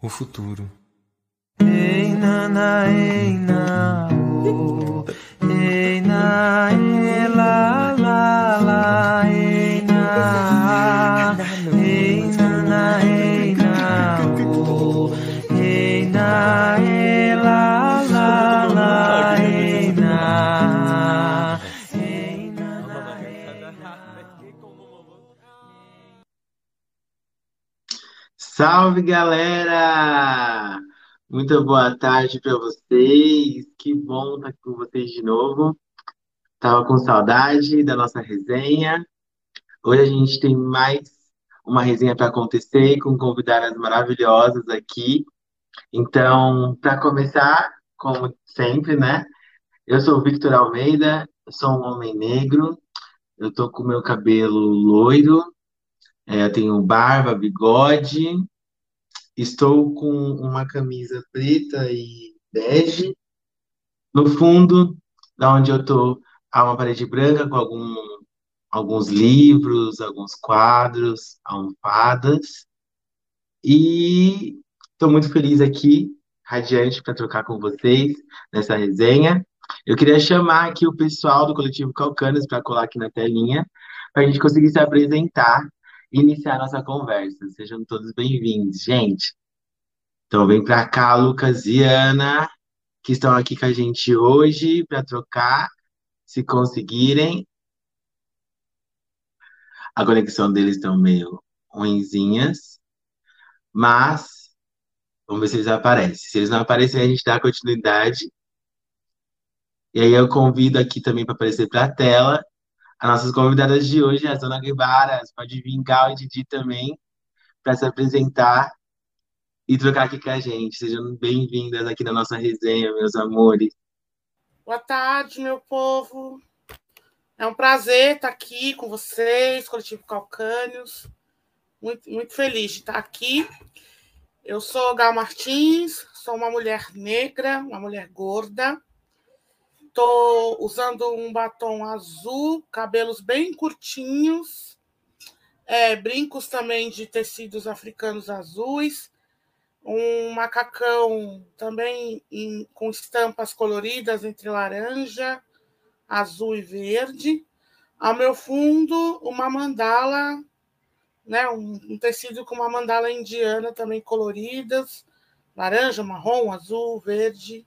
o futuro. Ei, nana, ei, na, oh. ei, na, Salve, galera! Muito boa tarde para vocês. Que bom estar aqui com vocês de novo. Tava com saudade da nossa resenha. Hoje a gente tem mais uma resenha para acontecer com convidadas maravilhosas aqui. Então, para começar, como sempre, né? Eu sou o Victor Almeida, sou um homem negro. Eu tô com meu cabelo loiro, é, eu tenho barba, bigode. Estou com uma camisa preta e bege. No fundo, da onde eu estou, há uma parede branca com algum, alguns livros, alguns quadros, almofadas. E estou muito feliz aqui, radiante, para trocar com vocês nessa resenha. Eu queria chamar aqui o pessoal do Coletivo Calcanos para colar aqui na telinha, para a gente conseguir se apresentar iniciar nossa conversa. Sejam todos bem-vindos, gente. Então, vem para cá, Lucas e Ana, que estão aqui com a gente hoje para trocar, se conseguirem. A conexão deles estão meio ruinzinhas, mas vamos ver se eles aparecem. Se eles não aparecerem, a gente dá continuidade. E aí eu convido aqui também para aparecer para a tela as nossas convidadas de hoje, a Zona Guevara, pode vir Gal e Didi também para se apresentar e trocar aqui com a gente. Sejam bem-vindas aqui na nossa resenha, meus amores. Boa tarde, meu povo. É um prazer estar aqui com vocês, Coletivo Calcânios. Muito, muito feliz de estar aqui. Eu sou Gal Martins, sou uma mulher negra, uma mulher gorda. Estou usando um batom azul, cabelos bem curtinhos, é, brincos também de tecidos africanos azuis, um macacão também em, com estampas coloridas entre laranja, azul e verde. Ao meu fundo, uma mandala, né, um, um tecido com uma mandala indiana também coloridas, laranja, marrom, azul, verde.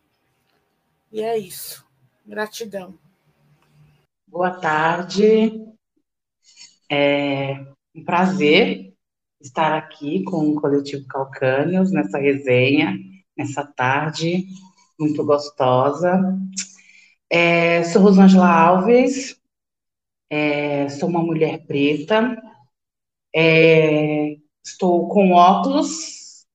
E é isso. Gratidão. Boa tarde. É um prazer estar aqui com o Coletivo Calcânios nessa resenha, nessa tarde muito gostosa. É, sou Rosângela Alves, é, sou uma mulher preta, é, estou com óculos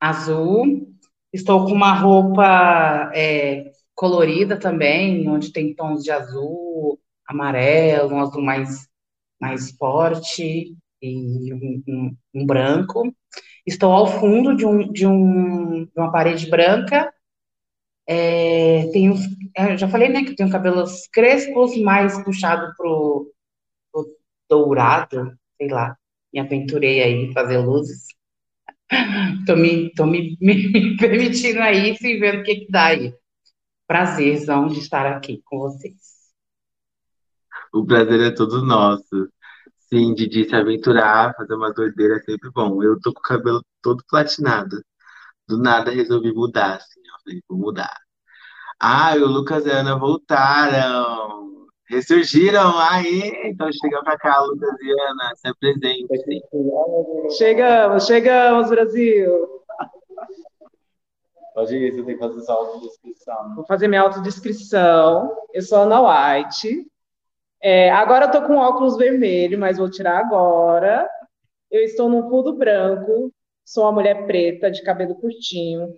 azul, estou com uma roupa é, colorida também, onde tem tons de azul, amarelo, um azul mais, mais forte e um, um, um branco. Estou ao fundo de, um, de, um, de uma parede branca. É, tenho, eu já falei, né, que tenho cabelos crespos, mais puxado pro, pro dourado, sei lá. Me aventurei aí fazer luzes. Estou me, me, me permitindo aí e vendo o que, que dá aí prazerzão de estar aqui com vocês. O prazer é todo nosso. Sim, Didi se aventurar, fazer uma doideira é sempre bom. Eu tô com o cabelo todo platinado. Do nada resolvi mudar, assim. Eu falei, vou mudar. Ah, o Lucas e a Ana voltaram. Ressurgiram. Aí, então chega pra cá, Lucas e Ana, se apresentem. Chegamos, chegamos, Brasil. Pode ir, você tem que fazer sua autodescrição. Vou fazer minha autodescrição. Eu sou Ana White. É, agora eu tô com óculos vermelho, mas vou tirar agora. Eu estou num fundo branco. Sou uma mulher preta, de cabelo curtinho.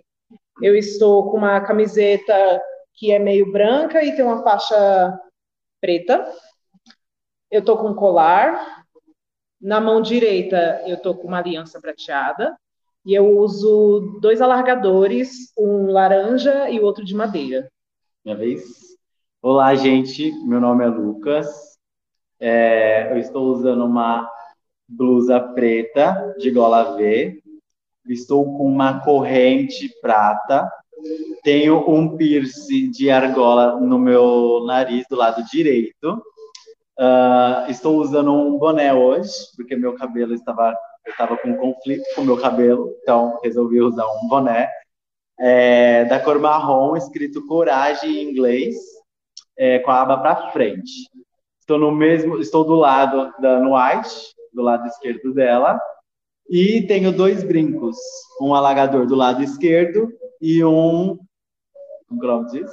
Eu estou com uma camiseta que é meio branca e tem uma faixa preta. Eu tô com um colar. Na mão direita, eu tô com uma aliança prateada. E eu uso dois alargadores, um laranja e o outro de madeira. Minha vez? Olá, gente. Meu nome é Lucas. É, eu estou usando uma blusa preta de gola V. estou com uma corrente prata, tenho um piercing de argola no meu nariz do lado direito. Uh, estou usando um boné hoje, porque meu cabelo estava, eu estava com um conflito com meu cabelo, então resolvi usar um boné é, da cor marrom, escrito coragem em inglês, é, com a aba para frente. Estou no mesmo, estou do lado da White, do lado esquerdo dela, e tenho dois brincos, um alagador do lado esquerdo e um, como o diz?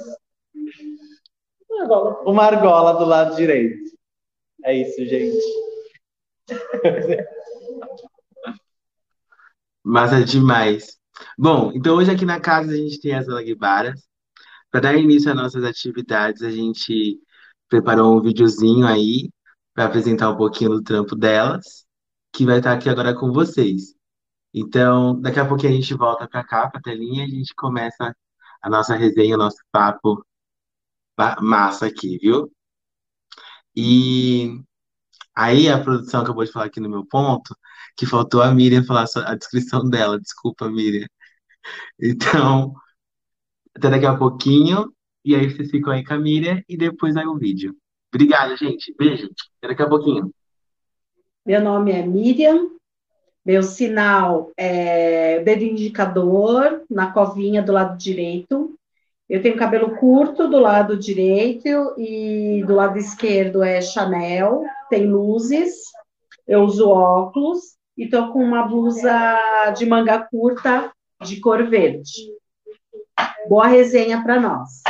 Uma argola. Uma argola do lado direito. É isso, gente. Massa demais. Bom, então hoje aqui na casa a gente tem as Alaguibaras. Para dar início às nossas atividades, a gente preparou um videozinho aí para apresentar um pouquinho do trampo delas, que vai estar aqui agora com vocês. Então, daqui a pouquinho a gente volta para cá, para a telinha, e a gente começa a nossa resenha, o nosso papo massa aqui, viu? E aí a produção acabou de falar aqui no meu ponto que faltou a Miriam falar a descrição dela. Desculpa, Miriam. Então, até daqui a pouquinho. E aí vocês ficam aí com a Miriam e depois vai o vídeo. Obrigada, gente. Beijo. Até daqui a pouquinho. Meu nome é Miriam. Meu sinal é dedo indicador na covinha do lado direito. Eu tenho cabelo curto do lado direito e do lado esquerdo é Chanel, tem luzes. Eu uso óculos e tô com uma blusa de manga curta de cor verde. Boa resenha para nós.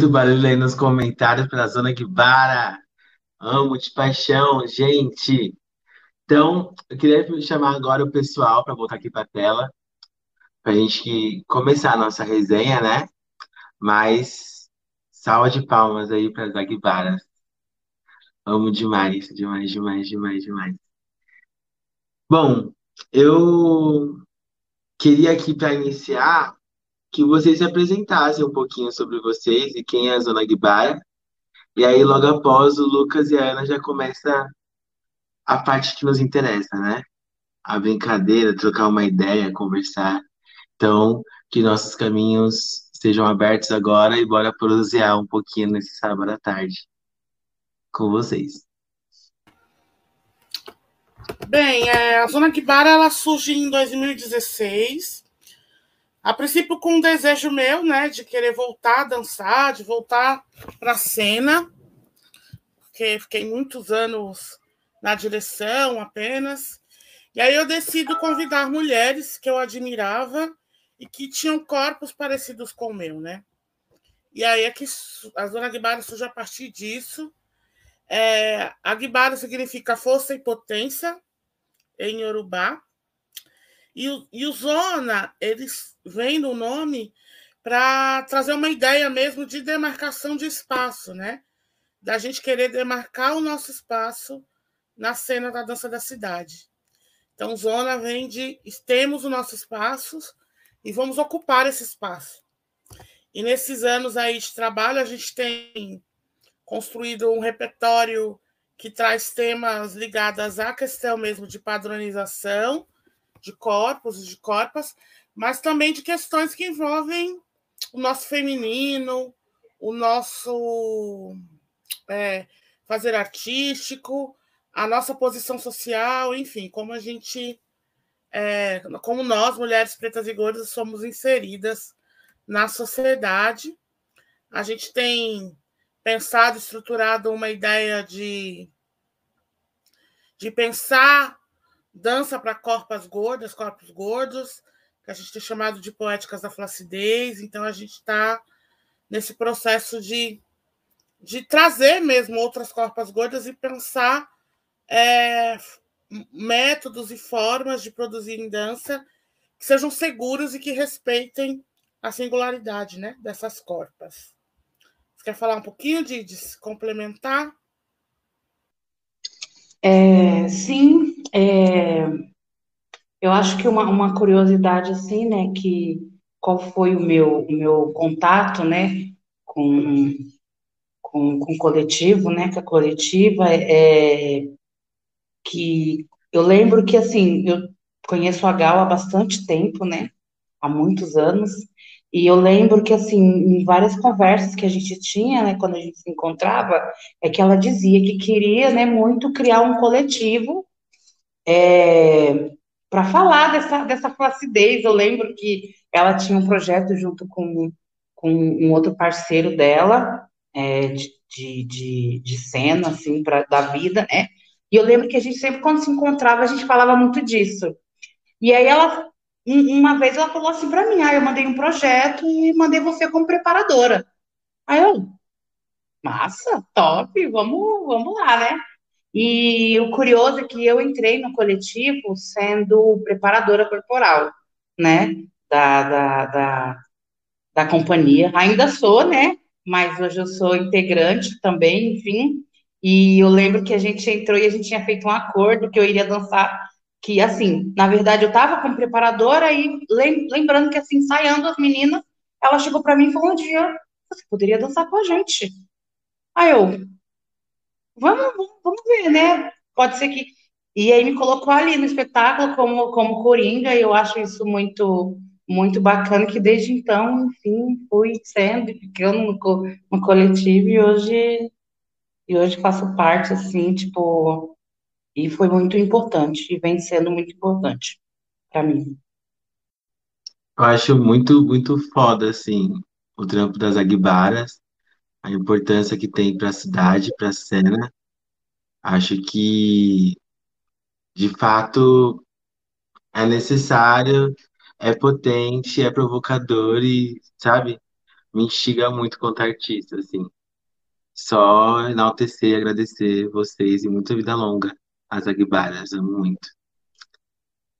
Muito barulho aí nos comentários para a Zona Guibara. Amo de paixão, gente. Então, eu queria chamar agora o pessoal para voltar aqui para a tela, para a gente começar a nossa resenha, né? Mas, salva de palmas aí para as Aguibaras. Amo demais, demais, demais, demais, demais. Bom, eu queria aqui para iniciar que vocês se apresentassem um pouquinho sobre vocês e quem é a Zona Guibara. E aí, logo após, o Lucas e a Ana já começa a parte que nos interessa, né? A brincadeira, trocar uma ideia, conversar. Então, que nossos caminhos sejam abertos agora e bora prosear um pouquinho nesse sábado à tarde com vocês. Bem, é, a Zona Guibara ela surge em 2016 a princípio com um desejo meu, né, de querer voltar a dançar, de voltar para a cena, porque fiquei muitos anos na direção apenas. E aí eu decido convidar mulheres que eu admirava e que tinham corpos parecidos com o meu, né? E aí é que a Zona Aguibara surge a partir disso. É, Aguibara significa força e potência em Yorubá. E, e o Zona, eles vêm no nome para trazer uma ideia mesmo de demarcação de espaço, né? Da gente querer demarcar o nosso espaço na cena da dança da cidade. Então, zona vem de temos o nosso espaço e vamos ocupar esse espaço. E nesses anos aí de trabalho, a gente tem construído um repertório que traz temas ligados à questão mesmo de padronização de corpos e de corpas, mas também de questões que envolvem o nosso feminino, o nosso é, fazer artístico, a nossa posição social, enfim, como a gente, é, como nós, mulheres pretas e gordas, somos inseridas na sociedade. A gente tem pensado, estruturado uma ideia de, de pensar dança para corpos gordas, corpos gordos, que a gente tem chamado de poéticas da flacidez. Então, a gente está nesse processo de, de trazer mesmo outras corpas gordas e pensar é, métodos e formas de produzir em dança que sejam seguros e que respeitem a singularidade né, dessas corpas. Você quer falar um pouquinho de, de se complementar? É, sim, é, eu acho que uma, uma curiosidade assim, né, que qual foi o meu, o meu contato, né, com, com, com o coletivo, né, com a coletiva, é, que eu lembro que, assim, eu conheço a Gal há bastante tempo, né, há muitos anos, e eu lembro que, assim, em várias conversas que a gente tinha, né, quando a gente se encontrava, é que ela dizia que queria, né, muito criar um coletivo é, para falar dessa, dessa flacidez. Eu lembro que ela tinha um projeto junto com, com um outro parceiro dela, é, de, de, de cena, assim, pra, da vida, né? E eu lembro que a gente sempre, quando se encontrava, a gente falava muito disso. E aí ela, uma vez ela falou assim para mim, ah, eu mandei um projeto e mandei você como preparadora. Aí eu, massa, top, vamos, vamos lá, né? E o curioso é que eu entrei no coletivo sendo preparadora corporal, né, da, da, da, da companhia. Ainda sou, né, mas hoje eu sou integrante também, enfim. E eu lembro que a gente entrou e a gente tinha feito um acordo que eu iria dançar, que assim, na verdade eu estava como preparadora e lembrando que assim, ensaiando as meninas, ela chegou para mim e falou um dia, você poderia dançar com a gente. Aí eu, vamos, vamos, ver, né? Pode ser que. E aí me colocou ali no espetáculo como, como Coringa, e eu acho isso muito muito bacana, que desde então, enfim, fui sendo, ficando no, no coletivo, e hoje, e hoje faço parte, assim, tipo, e foi muito importante, e vem sendo muito importante para mim. Eu acho muito, muito foda, assim, o trampo das Aguibaras, a importância que tem para a cidade, para a cena. Acho que, de fato, é necessário, é potente, é provocador e, sabe, me instiga muito quanto artista, assim. Só enaltecer e agradecer vocês e muita vida longa às Aguibaras, amo muito.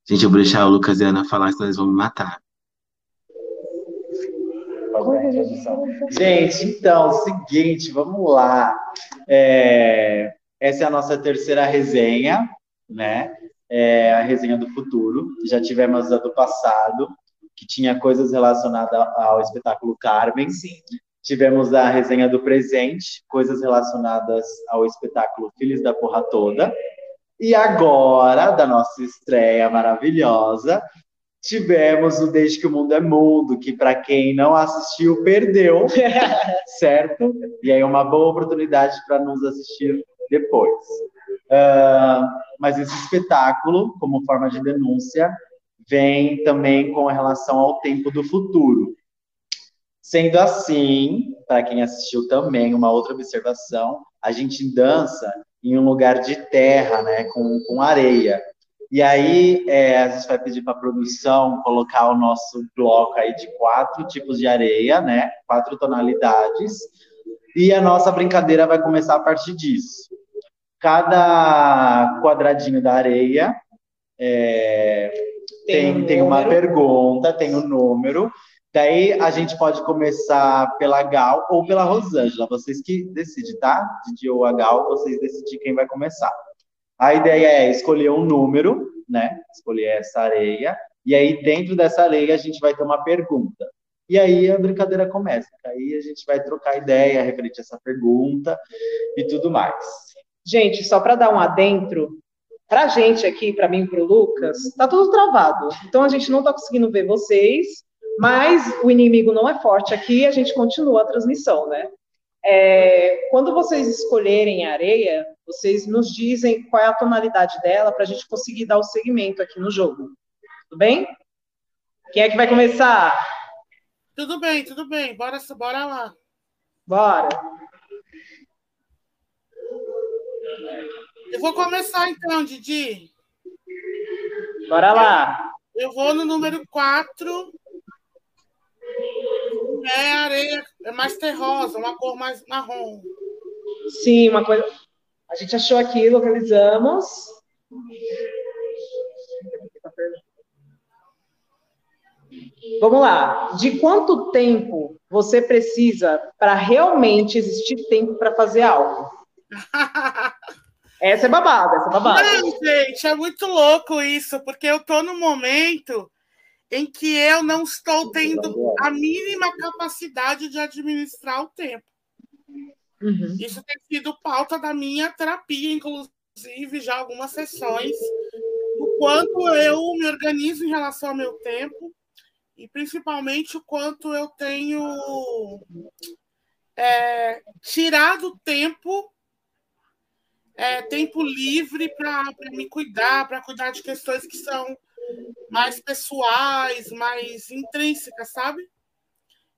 Gente, eu vou deixar o Lucas e a Ana falar, senão eles vão me matar. Gente, então, seguinte, vamos lá. É, essa é a nossa terceira resenha, né? É a resenha do futuro. Já tivemos a do passado, que tinha coisas relacionadas ao espetáculo Carmen. Sim. Tivemos a resenha do presente, coisas relacionadas ao espetáculo Filhos da Porra Toda. E agora, da nossa estreia maravilhosa, tivemos o Desde que o Mundo é Mundo, que para quem não assistiu, perdeu, certo? E aí uma boa oportunidade para nos assistir depois. Uh, mas esse espetáculo, como forma de denúncia, vem também com relação ao tempo do futuro. Sendo assim, para quem assistiu também, uma outra observação, a gente dança em um lugar de terra, né, com, com areia. E aí é, a gente vai pedir para a produção colocar o nosso bloco aí de quatro tipos de areia, né, quatro tonalidades, e a nossa brincadeira vai começar a partir disso. Cada quadradinho da areia é, tem, tem, um tem uma pergunta, tem um número, Daí a gente pode começar pela Gal ou pela Rosângela. Vocês que decidem, tá? Didi ou a Gal, vocês decidem quem vai começar. A ideia é escolher um número, né? Escolher essa areia. E aí, dentro dessa areia, a gente vai ter uma pergunta. E aí a brincadeira começa. Aí a gente vai trocar ideia referente a essa pergunta e tudo mais. Gente, só para dar um adentro, para a gente aqui, para mim e para o Lucas, tá tudo travado. Então a gente não está conseguindo ver vocês mas o inimigo não é forte aqui, a gente continua a transmissão, né? É, quando vocês escolherem a areia, vocês nos dizem qual é a tonalidade dela para a gente conseguir dar o segmento aqui no jogo. Tudo bem? Quem é que vai começar? Tudo bem, tudo bem. Bora, bora lá. Bora. Eu vou começar então, Didi. Bora lá. Eu, eu vou no número 4 é areia, é mais terrosa, uma cor mais marrom. Sim, uma coisa. A gente achou aqui, localizamos. Vamos lá. De quanto tempo você precisa para realmente existir tempo para fazer algo? essa é babada, essa é babada. Não, gente, é muito louco isso, porque eu tô no momento em que eu não estou tendo a mínima capacidade de administrar o tempo. Uhum. Isso tem sido pauta da minha terapia, inclusive, já algumas sessões, o quanto eu me organizo em relação ao meu tempo e principalmente o quanto eu tenho é, tirado tempo é, tempo livre para me cuidar, para cuidar de questões que são mais pessoais, mais intrínsecas, sabe?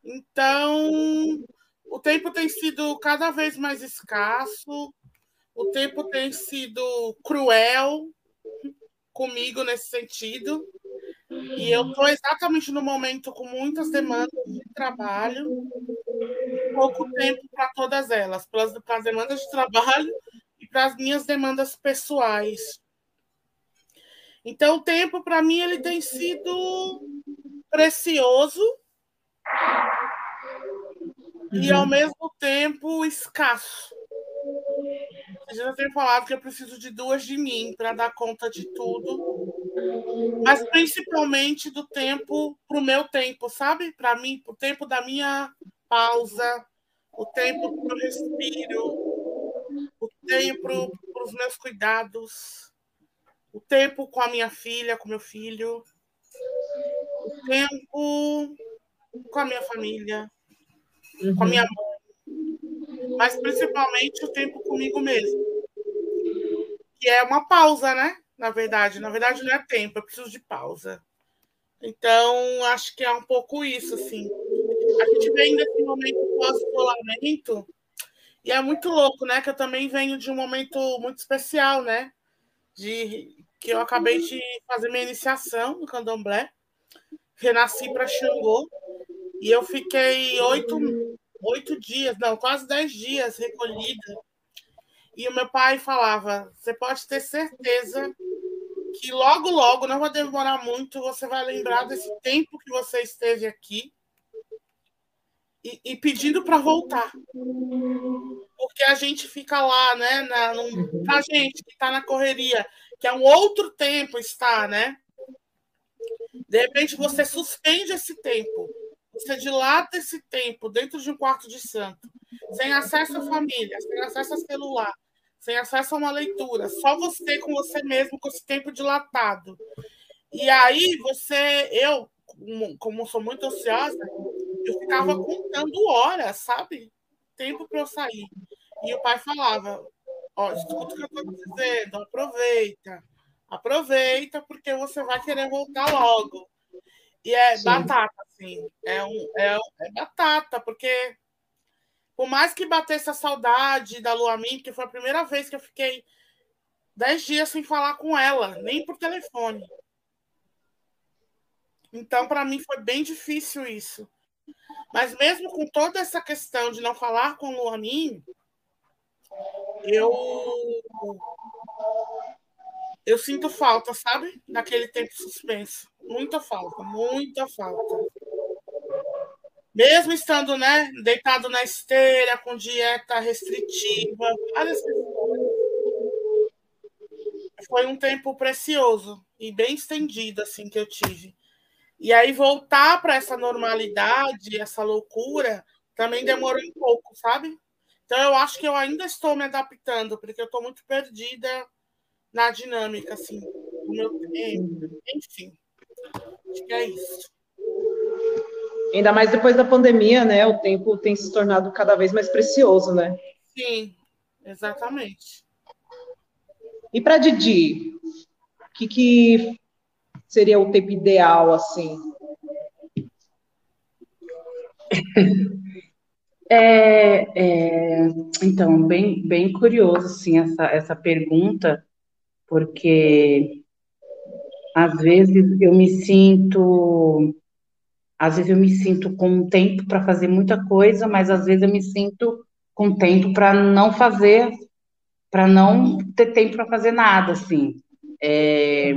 Então, o tempo tem sido cada vez mais escasso, o tempo tem sido cruel comigo nesse sentido. E eu estou exatamente no momento com muitas demandas de trabalho, pouco tempo para todas elas, para as demandas de trabalho e para as minhas demandas pessoais. Então, o tempo, para mim, ele tem sido precioso uhum. e, ao mesmo tempo, escasso. Eu já tenho falado que eu preciso de duas de mim para dar conta de tudo, mas principalmente do tempo para o meu tempo, sabe? Para mim, o tempo da minha pausa, o tempo para o respiro, o tempo para os meus cuidados o tempo com a minha filha, com meu filho, o tempo com a minha família, uhum. com a minha mãe, mas principalmente o tempo comigo mesmo, que é uma pausa, né? Na verdade, na verdade não é tempo, eu preciso de pausa. Então, acho que é um pouco isso, assim. A gente vem desse momento pós-isolamento, e é muito louco, né? Que eu também venho de um momento muito especial, né? De que eu acabei de fazer minha iniciação no candomblé, renasci para Xangô, e eu fiquei oito, oito dias, não, quase dez dias recolhida. E o meu pai falava: você pode ter certeza que logo, logo, não vai demorar muito, você vai lembrar desse tempo que você esteve aqui e, e pedindo para voltar. Porque a gente fica lá, né? Na, num, a gente que está na correria, que é um outro tempo está, né? De repente você suspende esse tempo, você dilata esse tempo dentro de um quarto de santo, sem acesso à família, sem acesso a celular, sem acesso a uma leitura, só você com você mesmo, com esse tempo dilatado. E aí você, eu, como sou muito ansiosa, eu ficava contando horas, sabe? Tempo para eu sair. E o pai falava: Ó, escuta o que eu estou dizendo, aproveita. Aproveita, porque você vai querer voltar logo. E é Sim. batata, assim. É, um, é, é batata, porque por mais que batesse a saudade da Luamin, que foi a primeira vez que eu fiquei dez dias sem falar com ela, nem por telefone. Então, para mim, foi bem difícil isso. Mas mesmo com toda essa questão de não falar com o Luamin, eu eu sinto falta, sabe? Daquele tempo suspenso. Muita falta, muita falta. Mesmo estando, né, deitado na esteira, com dieta restritiva, várias Foi um tempo precioso e bem estendido, assim, que eu tive. E aí voltar para essa normalidade, essa loucura, também demorou um pouco, sabe? Então eu acho que eu ainda estou me adaptando, porque eu estou muito perdida na dinâmica, assim, do meu tempo. Enfim, acho que é isso. Ainda mais depois da pandemia, né? O tempo tem se tornado cada vez mais precioso, né? Sim, exatamente. E para Didi, o que, que seria o tempo ideal, assim? É, é, então, bem, bem curioso, assim, essa, essa pergunta, porque às vezes eu me sinto, às vezes eu me sinto com tempo para fazer muita coisa, mas às vezes eu me sinto com tempo para não fazer, para não ter tempo para fazer nada, assim. É,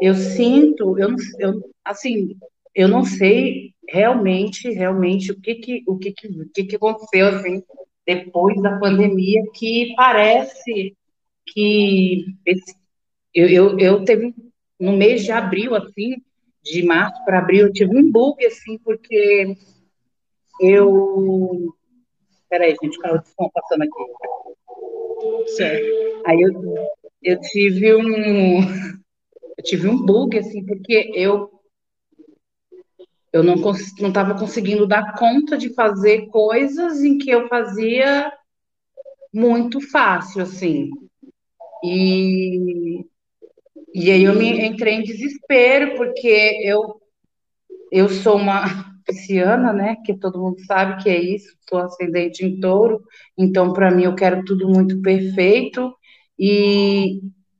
eu sinto, eu, eu, assim, eu não sei realmente, realmente o que que, o que que, o que que aconteceu, assim, depois da pandemia, que parece que esse, eu, eu, eu teve, no mês de abril, assim, de março para abril, eu tive um bug, assim, porque eu... Peraí, gente, o som passando aqui. Certo. Aí eu, eu tive um eu tive um bug, assim, porque eu eu não estava conseguindo dar conta de fazer coisas em que eu fazia muito fácil, assim. E, e aí eu me entrei em desespero, porque eu, eu sou uma pisciana, né? Que todo mundo sabe que é isso, sou ascendente em touro, então para mim eu quero tudo muito perfeito. E,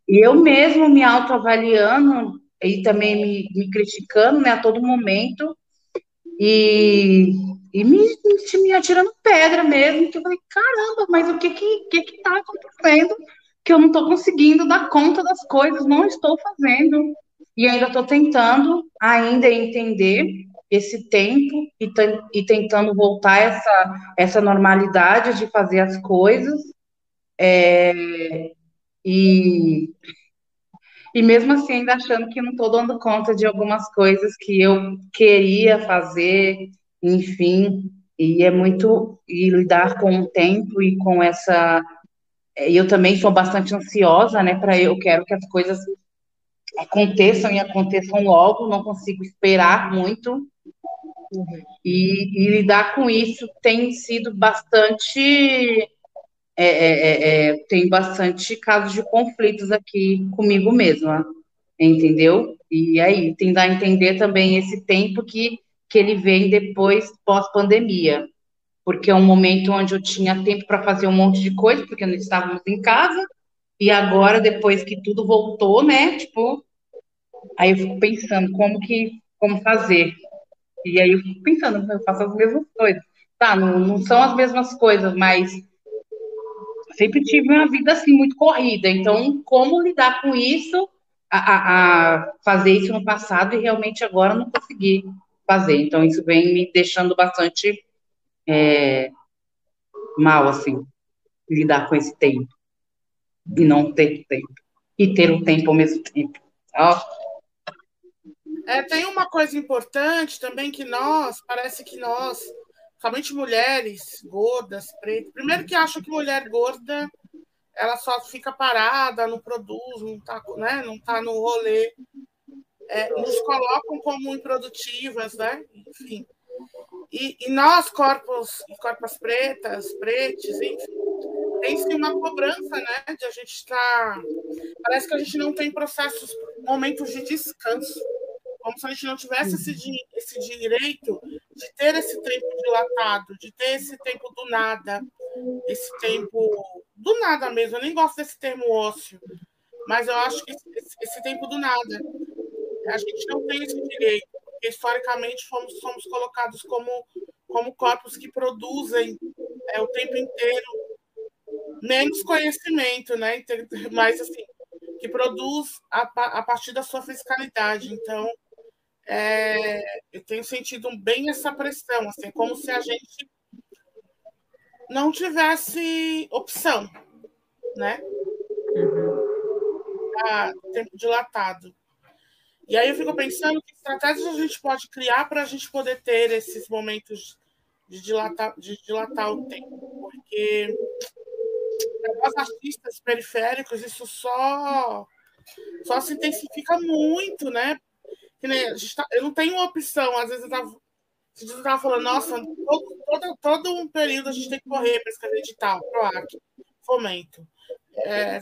e eu mesmo me autoavaliando e também me, me criticando né, a todo momento e, e me, me, atirando pedra mesmo, que eu falei, caramba, mas o que que, que, que tá acontecendo que eu não estou conseguindo dar conta das coisas, não estou fazendo. E ainda estou tentando ainda entender esse tempo e, e tentando voltar essa, essa normalidade de fazer as coisas. É, e, e mesmo assim, ainda achando que não estou dando conta de algumas coisas que eu queria fazer, enfim, e é muito e lidar com o tempo e com essa. Eu também sou bastante ansiosa, né? Para eu quero que as coisas aconteçam e aconteçam logo, não consigo esperar muito. E, e lidar com isso tem sido bastante é, é, é, é, tem bastante casos de conflitos aqui comigo mesma, entendeu? E aí, tem a entender também esse tempo que, que ele vem depois, pós-pandemia, porque é um momento onde eu tinha tempo para fazer um monte de coisa, porque nós estávamos em casa, e agora, depois que tudo voltou, né, tipo, aí eu fico pensando como que, como fazer, e aí eu fico pensando, eu faço as mesmas coisas, tá, não, não são as mesmas coisas, mas sempre tive uma vida assim muito corrida. Então, como lidar com isso, a, a, fazer isso no passado e realmente agora não consegui fazer. Então, isso vem me deixando bastante é, mal, assim, lidar com esse tempo e não ter tempo e ter o tempo ao mesmo tempo. Oh. É, tem uma coisa importante também que nós, parece que nós somente mulheres gordas, pretas. Primeiro que acham que mulher gorda ela só fica parada, não produz, não está né, não tá no rolê. É, nos colocam como improdutivas, né? Enfim. E, e nós, corpos, corpos pretas, pretes, enfim, tem sim uma cobrança, né? De a gente estar. Tá... Parece que a gente não tem processos, momentos de descanso. como se a gente não tivesse esse, esse direito de ter esse tempo dilatado, de ter esse tempo do nada, esse tempo do nada mesmo. Eu nem gosto desse termo ócio, mas eu acho que esse, esse- tempo do nada, a gente não tem esse direito, porque historicamente fomos, somos colocados como, como corpos que produzem é, o tempo inteiro menos conhecimento, né? Então, Mas assim, que produz a, a partir da sua fiscalidade. Então, é, eu tenho sentido bem essa pressão, assim, como se a gente não tivesse opção, né? Ah, tempo dilatado. E aí eu fico pensando que estratégias a gente pode criar para a gente poder ter esses momentos de dilatar, de dilatar o tempo, porque para nós artistas periféricos isso só só se intensifica muito, né? Tá- eu não tenho opção, às vezes eu tava, eu estava falando, nossa, todo, todo, todo um período a gente tem que correr para escrever edital, PROAC, fomento. É,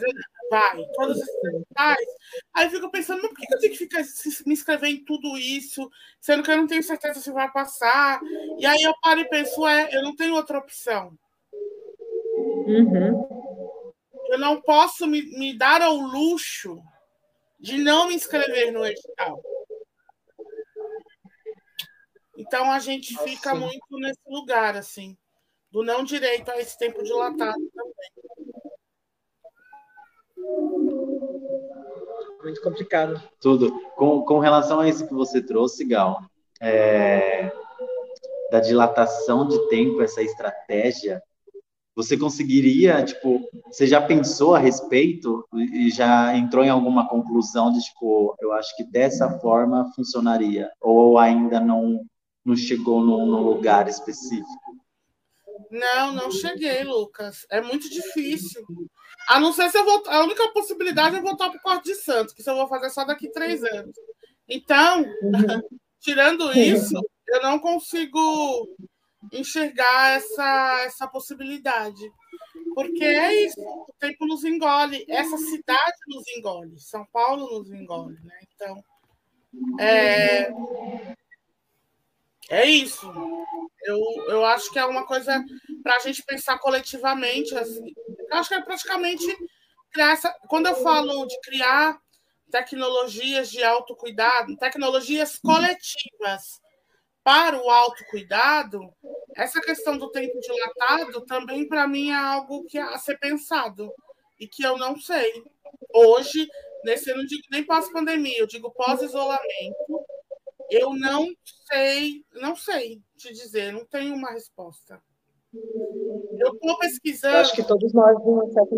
vai, todos esses editais. Aí eu fico pensando, mas por que eu tenho que ficar me inscrever em tudo isso, sendo que eu não tenho certeza se vai passar? E aí eu paro e penso, é, eu não tenho outra opção. Uhum. Eu não posso me, me dar ao luxo de não me inscrever no edital. Então a gente fica Sim. muito nesse lugar, assim, do não direito a esse tempo dilatado também. Muito complicado. Tudo. Com, com relação a isso que você trouxe, Gal, é, da dilatação de tempo, essa estratégia, você conseguiria, tipo, você já pensou a respeito e já entrou em alguma conclusão de, tipo, eu acho que dessa forma funcionaria? Ou ainda não, não chegou num, num lugar específico? Não, não cheguei, Lucas. É muito difícil. A não ser se eu voltar. A única possibilidade é voltar para o Corte de Santos, que isso eu vou fazer só daqui três anos. Então, tirando isso, eu não consigo enxergar essa, essa possibilidade. Porque é isso, o tempo nos engole, essa cidade nos engole, São Paulo nos engole, né? Então, é, é isso. Eu, eu acho que é uma coisa para a gente pensar coletivamente. Assim. Eu acho que é praticamente criar essa. Quando eu falo de criar tecnologias de autocuidado, tecnologias coletivas para o autocuidado, essa questão do tempo dilatado também, para mim, é algo que é a ser pensado e que eu não sei. Hoje, nesse, eu não digo nem pós-pandemia, eu digo pós-isolamento, eu não sei, não sei te dizer, não tenho uma resposta. Eu estou Eu pesquisando. acho que todos nós, de uma certa...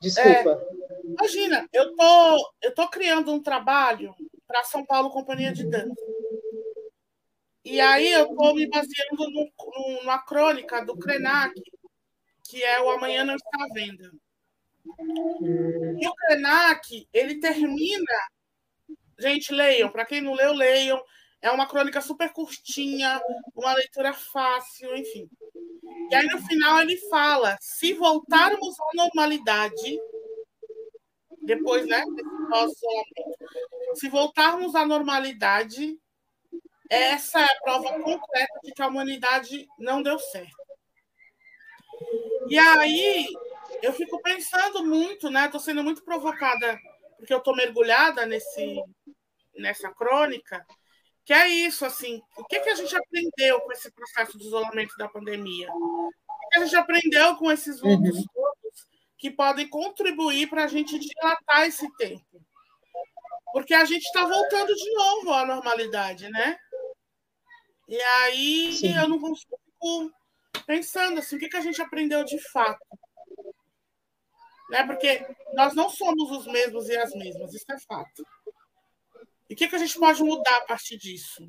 Desculpa. Imagina, eu tô, eu tô criando um trabalho para São Paulo Companhia de Dança. E aí eu estou me baseando no, no, numa crônica do Krenak, que é o Amanhã Não Está à Venda. E o Krenak, ele termina. Gente, leiam. Para quem não leu, leiam. É uma crônica super curtinha, uma leitura fácil, enfim. E aí, no final, ele fala: se voltarmos à normalidade, depois né, se voltarmos à normalidade, essa é a prova concreta de que a humanidade não deu certo. E aí, eu fico pensando muito, né? Estou sendo muito provocada, porque eu estou mergulhada nesse, nessa crônica, que é isso, assim, o que, que a gente aprendeu com esse processo de isolamento da pandemia? O que a gente aprendeu com esses lutos uhum. todos que podem contribuir para a gente dilatar esse tempo? Porque a gente está voltando de novo à normalidade, né? E aí Sim. eu não consigo pensando assim, o que, que a gente aprendeu de fato? Né? Porque nós não somos os mesmos e as mesmas, isso é fato. E o que, que a gente pode mudar a partir disso?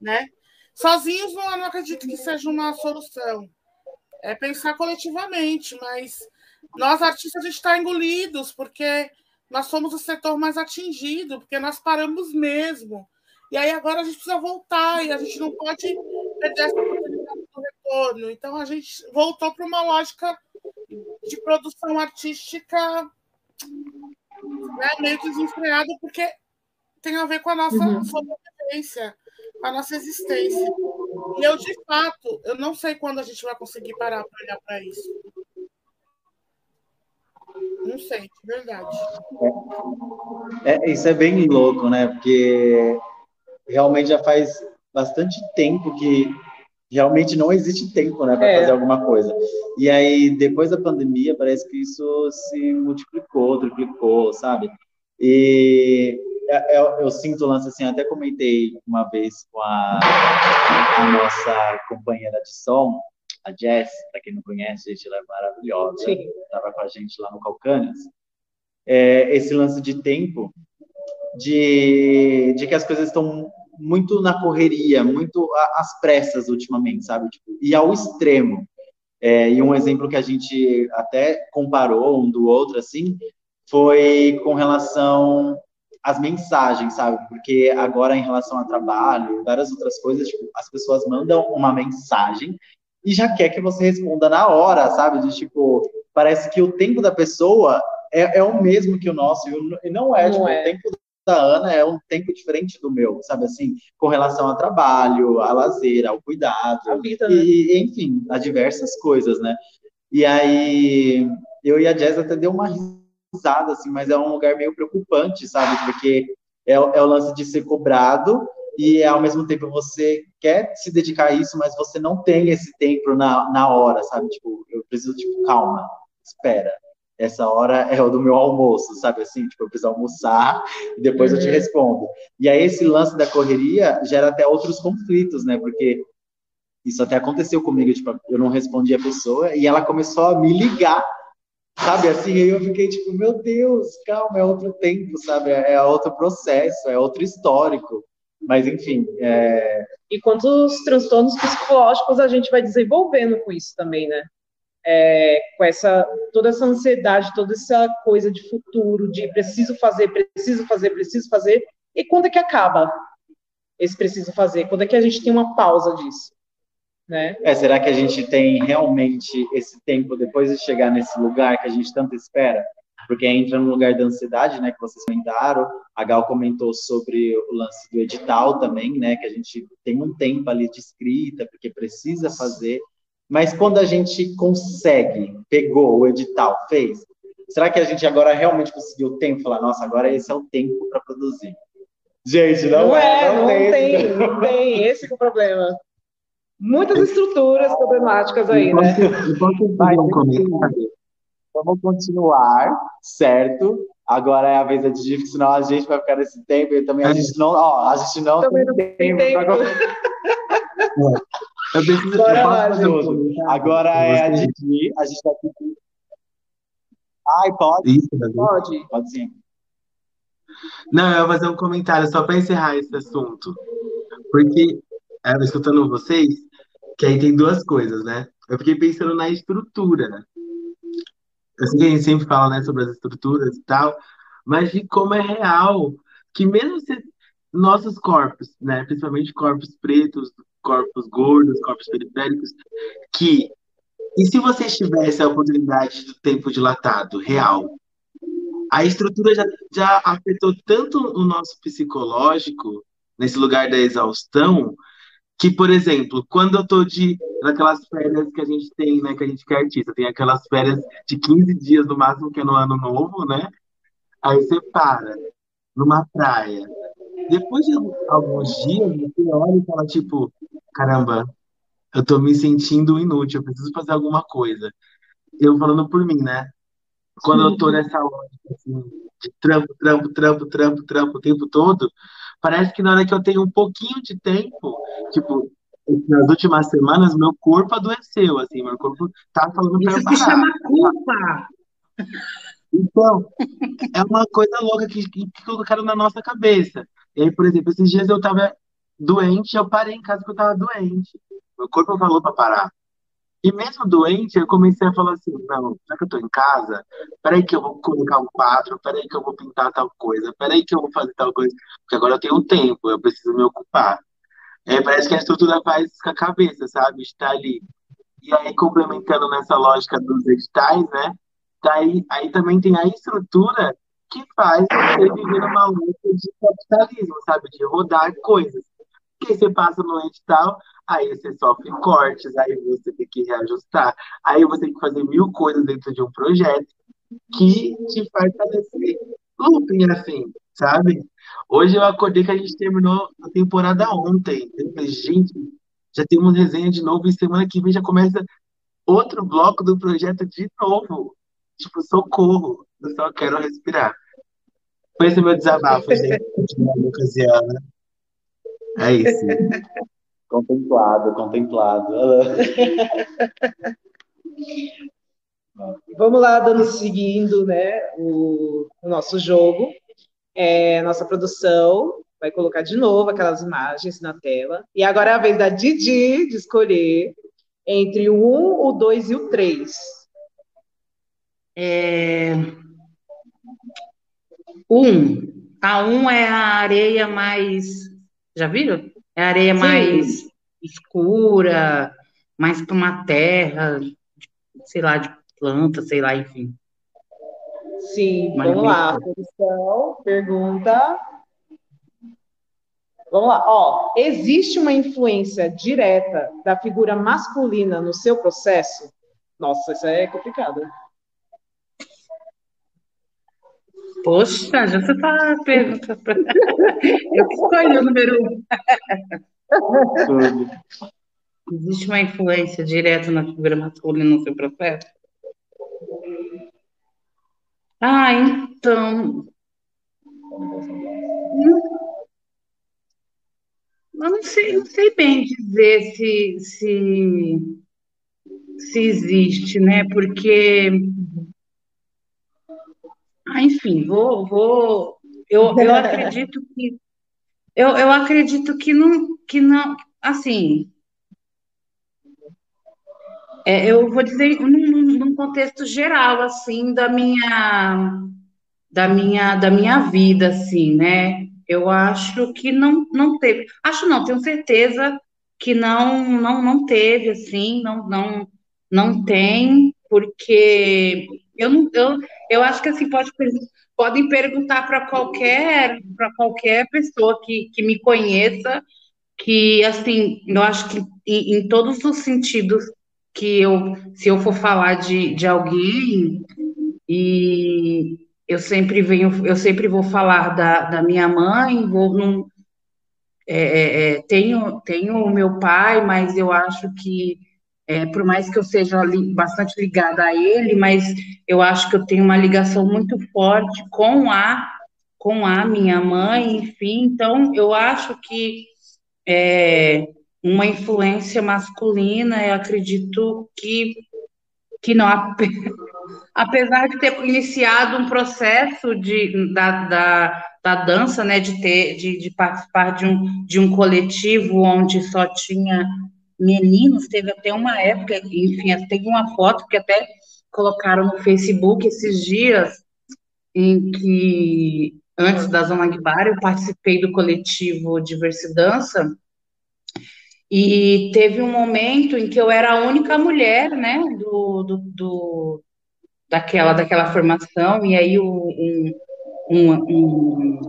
Né? Sozinhos não, não acredito que seja uma solução. É pensar coletivamente, mas nós artistas está engolidos porque nós somos o setor mais atingido, porque nós paramos mesmo. E aí agora a gente precisa voltar e a gente não pode perder essa oportunidade do retorno. Então a gente voltou para uma lógica de produção artística né, meio desenfreada, porque tem a ver com a nossa Uhum. sobrevivência, com a nossa existência. E eu, de fato, eu não sei quando a gente vai conseguir parar para olhar para isso. Não sei, de verdade. É, isso é bem louco, né? Porque realmente já faz bastante tempo que realmente não existe tempo, né, para É. fazer alguma coisa. E aí, depois da pandemia, parece que isso se multiplicou, triplicou, sabe? E é- eu, eu sinto o lance assim, até comentei uma vez com a, a nossa companheira de som, a Jess, para quem não conhece, gente, ela é maravilhosa, Sim. estava com a gente lá no Calcanas. É, esse lance de tempo, de, de que as coisas estão muito na correria, muito às pressas ultimamente, sabe? Tipo, e ao extremo. É, e um exemplo que a gente até comparou um do outro, assim, foi com relação às mensagens, sabe? Porque agora, em relação a trabalho, várias outras coisas, tipo, as pessoas mandam uma mensagem e já quer que você responda na hora, sabe? De tipo, parece que o tempo da pessoa é, é o mesmo que o nosso, e não é, Não tipo, é. o tempo da Ana é um tempo diferente do meu, sabe assim? Com relação ao trabalho, a lazer, ao cuidado, A vida, né? e, enfim, a diversas coisas, né? E aí, eu e a Jess até deu uma risada, assim, mas é um lugar meio preocupante, sabe? Porque é, o- é o lance de ser cobrado e, ao mesmo tempo, você quer se dedicar a isso, mas você não tem esse tempo na, na hora, sabe? Tipo, eu preciso, tipo, calma, espera. Essa hora é o do meu almoço, sabe assim? Tipo, eu preciso almoçar e depois eu te Uhum. respondo. E aí, esse lance da correria gera até outros conflitos, né? Porque isso até aconteceu comigo, tipo, eu não respondi a pessoa e ela começou a me ligar, sabe? Assim, aí eu fiquei tipo, meu Deus, calma, é outro tempo, sabe? É é outro processo, é outro histórico. Mas, enfim, é, E quantos transtornos psicológicos a gente vai desenvolvendo com isso também, né? É, com essa toda essa ansiedade, toda essa coisa de futuro, de preciso fazer, preciso fazer, preciso fazer. E quando é que acaba esse preciso fazer? Quando é que a gente tem uma pausa disso, né? é, será que a gente tem realmente esse tempo depois de chegar nesse lugar que a gente tanto espera? Porque entra no lugar da ansiedade, né, que vocês comentaram. A Gal comentou sobre o lance do edital também, né, que a gente tem um tempo ali de escrita, porque precisa fazer. Mas quando a gente consegue, pegou o edital, fez, será que a gente agora realmente conseguiu o tempo? Falar, nossa, agora esse é o tempo para produzir. Gente, não, Não, é, não, esse tem, não tem. Esse é o problema. Muitas estruturas problemáticas aí, né? Posso um comentário? Vamos continuar, certo? Agora é a vez da Didi, senão a gente vai ficar nesse tempo e também a gente não, ó, a gente não Também tem não tem tempo tempo. pra Eu preciso Bora eu posso lá, um comentário? Agora é a Didi, a gente vai pedir. Ai, pode? Isso, Davi. Pode. Pode sim. Não, eu vou fazer um comentário só para encerrar esse assunto. Porque, eu escutando vocês, que aí tem duas coisas, né? Eu fiquei pensando na estrutura. Eu sei que a gente sempre fala, né, sobre as estruturas e tal, mas de como é real que mesmo se nossos corpos, né, principalmente corpos pretos, corpos gordos, corpos periféricos, que e se vocês tivessem a oportunidade do tempo dilatado, real, a estrutura já, já afetou tanto o nosso psicológico, nesse lugar da exaustão, que, por exemplo, quando eu tô de naquelas férias que a gente tem, né, que a gente que é artista, tem aquelas férias de 15 dias no máximo, que é no ano novo, né? Aí você para numa praia. Depois de alguns dias, você olha e fala, tipo, caramba, eu tô me sentindo inútil, eu preciso fazer alguma coisa. Eu falando por mim, né? Quando eu tô nessa lógica, assim, de trampo, trampo, trampo, trampo, trampo o tempo todo, parece que na hora que eu tenho um pouquinho de tempo, tipo, nas últimas semanas, meu corpo adoeceu, assim, meu corpo tá falando pra Isso eu se parar. chama culpa. Então, é uma coisa louca que, que, que colocaram na nossa cabeça. E aí, por exemplo, esses dias eu tava doente, eu parei em casa porque eu tava doente. Meu corpo falou pra parar. E mesmo doente, eu comecei a falar assim, não, já que eu tô em casa, peraí que eu vou colocar um quadro, peraí que eu vou pintar tal coisa, peraí que eu vou fazer tal coisa, porque agora eu tenho tempo, eu preciso me ocupar. É, parece que a estrutura faz com a cabeça, sabe? Está ali. E aí, complementando nessa lógica dos editais, né? Daí, aí também tem a estrutura que faz você viver numa luta de capitalismo, sabe? De rodar coisas. Porque você passa no edital, aí você sofre cortes, aí você tem que reajustar, aí você tem que fazer mil coisas dentro de um projeto que te faz parecer looping, assim, sabe? Hoje eu acordei que a gente terminou a temporada ontem. Eu falei, gente, já temos resenha de novo e semana que vem já começa outro bloco do projeto de novo. Tipo, socorro, eu só quero respirar. Foi esse meu desabafo, gente. Né? É isso. Contemplado, contemplado. Vamos lá, dando seguindo, né, o, o nosso jogo. É, nossa produção vai colocar de novo aquelas imagens na tela. E agora é a vez da Didi de escolher entre o 1, o 2 e o 3. É... Um. A um é a areia mais. Já viram? É areia Sim. mais escura, mais para uma terra, sei lá, de planta, sei lá, enfim. Sim, vamos lá. Produção, pergunta. Vamos lá. Ó, existe uma influência direta da figura masculina no seu processo? Nossa, isso é complicado. Poxa, já você tá perguntando. pra- Eu que escolhi o número um. Existe uma influência direta na figura masculina no seu processo? Ah, então. Eu não sei, não sei bem dizer se, se, se existe, né? Porque, ah, enfim, vou, vou, eu, eu acredito que, eu, eu acredito que não, que não, assim, é, eu vou dizer num, num- num contexto geral, assim, da minha, da minha, da minha vida, assim, né? Eu acho que não, não teve. Acho não, tenho certeza que não, não, não teve, assim, não, não, não tem, porque eu não, eu, eu acho que assim pode, podem perguntar para qualquer, para qualquer pessoa que, que me conheça, que assim, eu acho que em, em todos os sentidos que eu, se eu for falar de, de alguém, e eu sempre venho, eu sempre vou falar da, da minha mãe, vou num, é, é, é, tenho, tenho o meu pai, mas eu acho que, é, por mais que eu seja li- bastante ligada a ele, mas eu acho que eu tenho uma ligação muito forte com a, com a minha mãe, enfim, então eu acho que é, uma influência masculina, eu acredito que, que não, ape- apesar de ter iniciado um processo de, da, da, da dança, né, de ter, de, de participar de um, de um coletivo onde só tinha meninos, teve até uma época, enfim, teve uma foto que até colocaram no Facebook esses dias, em que, antes da Zona Guibara, eu participei do coletivo Diversidade e teve um momento em que eu era a única mulher, né, do, do, do- daquela, daquela formação, e aí o- um, um, um,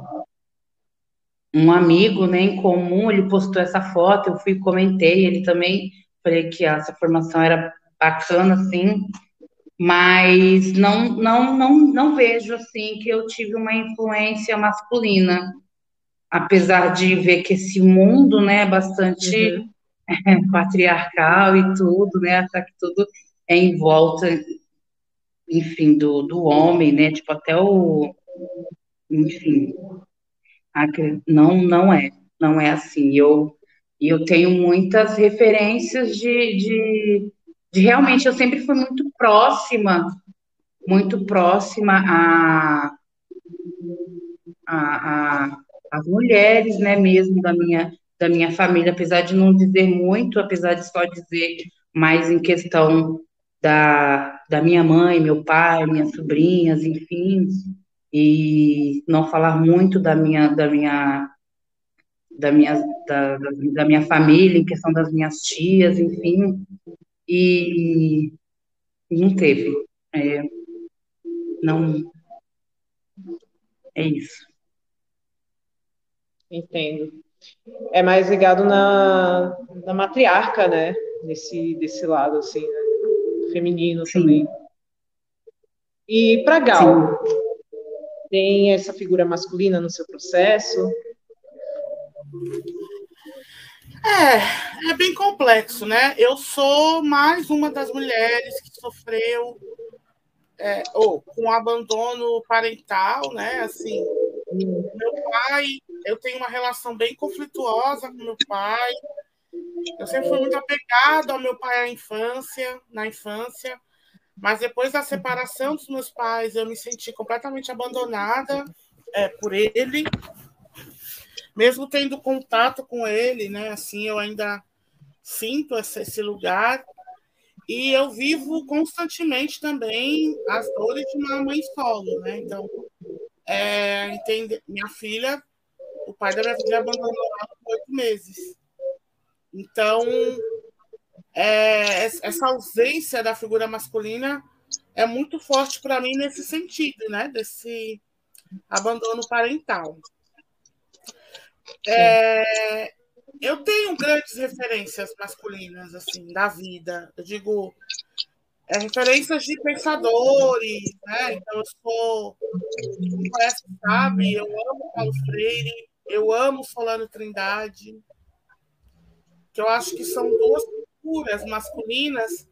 um amigo, né, em comum, ele postou essa foto, eu fui e comentei, ele também, falei que essa formação era bacana, assim, mas não, não, não, não vejo, assim, que eu tive uma influência masculina, apesar de ver que esse mundo, né, é bastante patriarcal e tudo, né? Achar que tudo é em volta, enfim, do, do homem, né? Tipo, até o. Enfim, não, não é, não é assim. Eu, eu tenho muitas referências de, de, de realmente, eu sempre fui muito próxima, muito próxima a, a, a, as mulheres, né, mesmo da minha, da minha família, apesar de não dizer muito, apesar de só dizer mais em questão da, da minha mãe, meu pai, minhas sobrinhas, enfim, e não falar muito da minha, da minha, da minha, da, da, minha família, em questão das minhas tias, enfim, e não teve. É, não, É isso. Entendo. É mais ligado na, na matriarca, né? Nesse, desse lado, assim, né? feminino Sim. também. E para Gal, Sim. Tem essa figura masculina no seu processo? É, é bem complexo, né? Eu sou mais uma das mulheres que sofreu é, ou com abandono parental, né? Assim, meu pai, eu tenho uma relação bem conflituosa com meu pai. Eu sempre fui muito apegado ao meu pai à infância, na infância, mas depois da separação dos meus pais, eu me senti completamente abandonada é, por ele mesmo tendo contato com ele, né? Assim, eu ainda sinto esse, esse lugar. E eu vivo constantemente também as dores de uma mãe solo, né? Então, é, entende, minha filha, o pai da minha filha abandonou ela por oito meses. Então, é, essa ausência da figura masculina é muito forte para mim nesse sentido, né? Desse abandono parental. É, eu tenho grandes referências masculinas assim da vida. Eu digo é, referências de pensadores, né? Então eu sou, quem conhece sabe, eu amo Paulo Freire, eu amo Solano Trindade, que eu acho que são duas figuras masculinas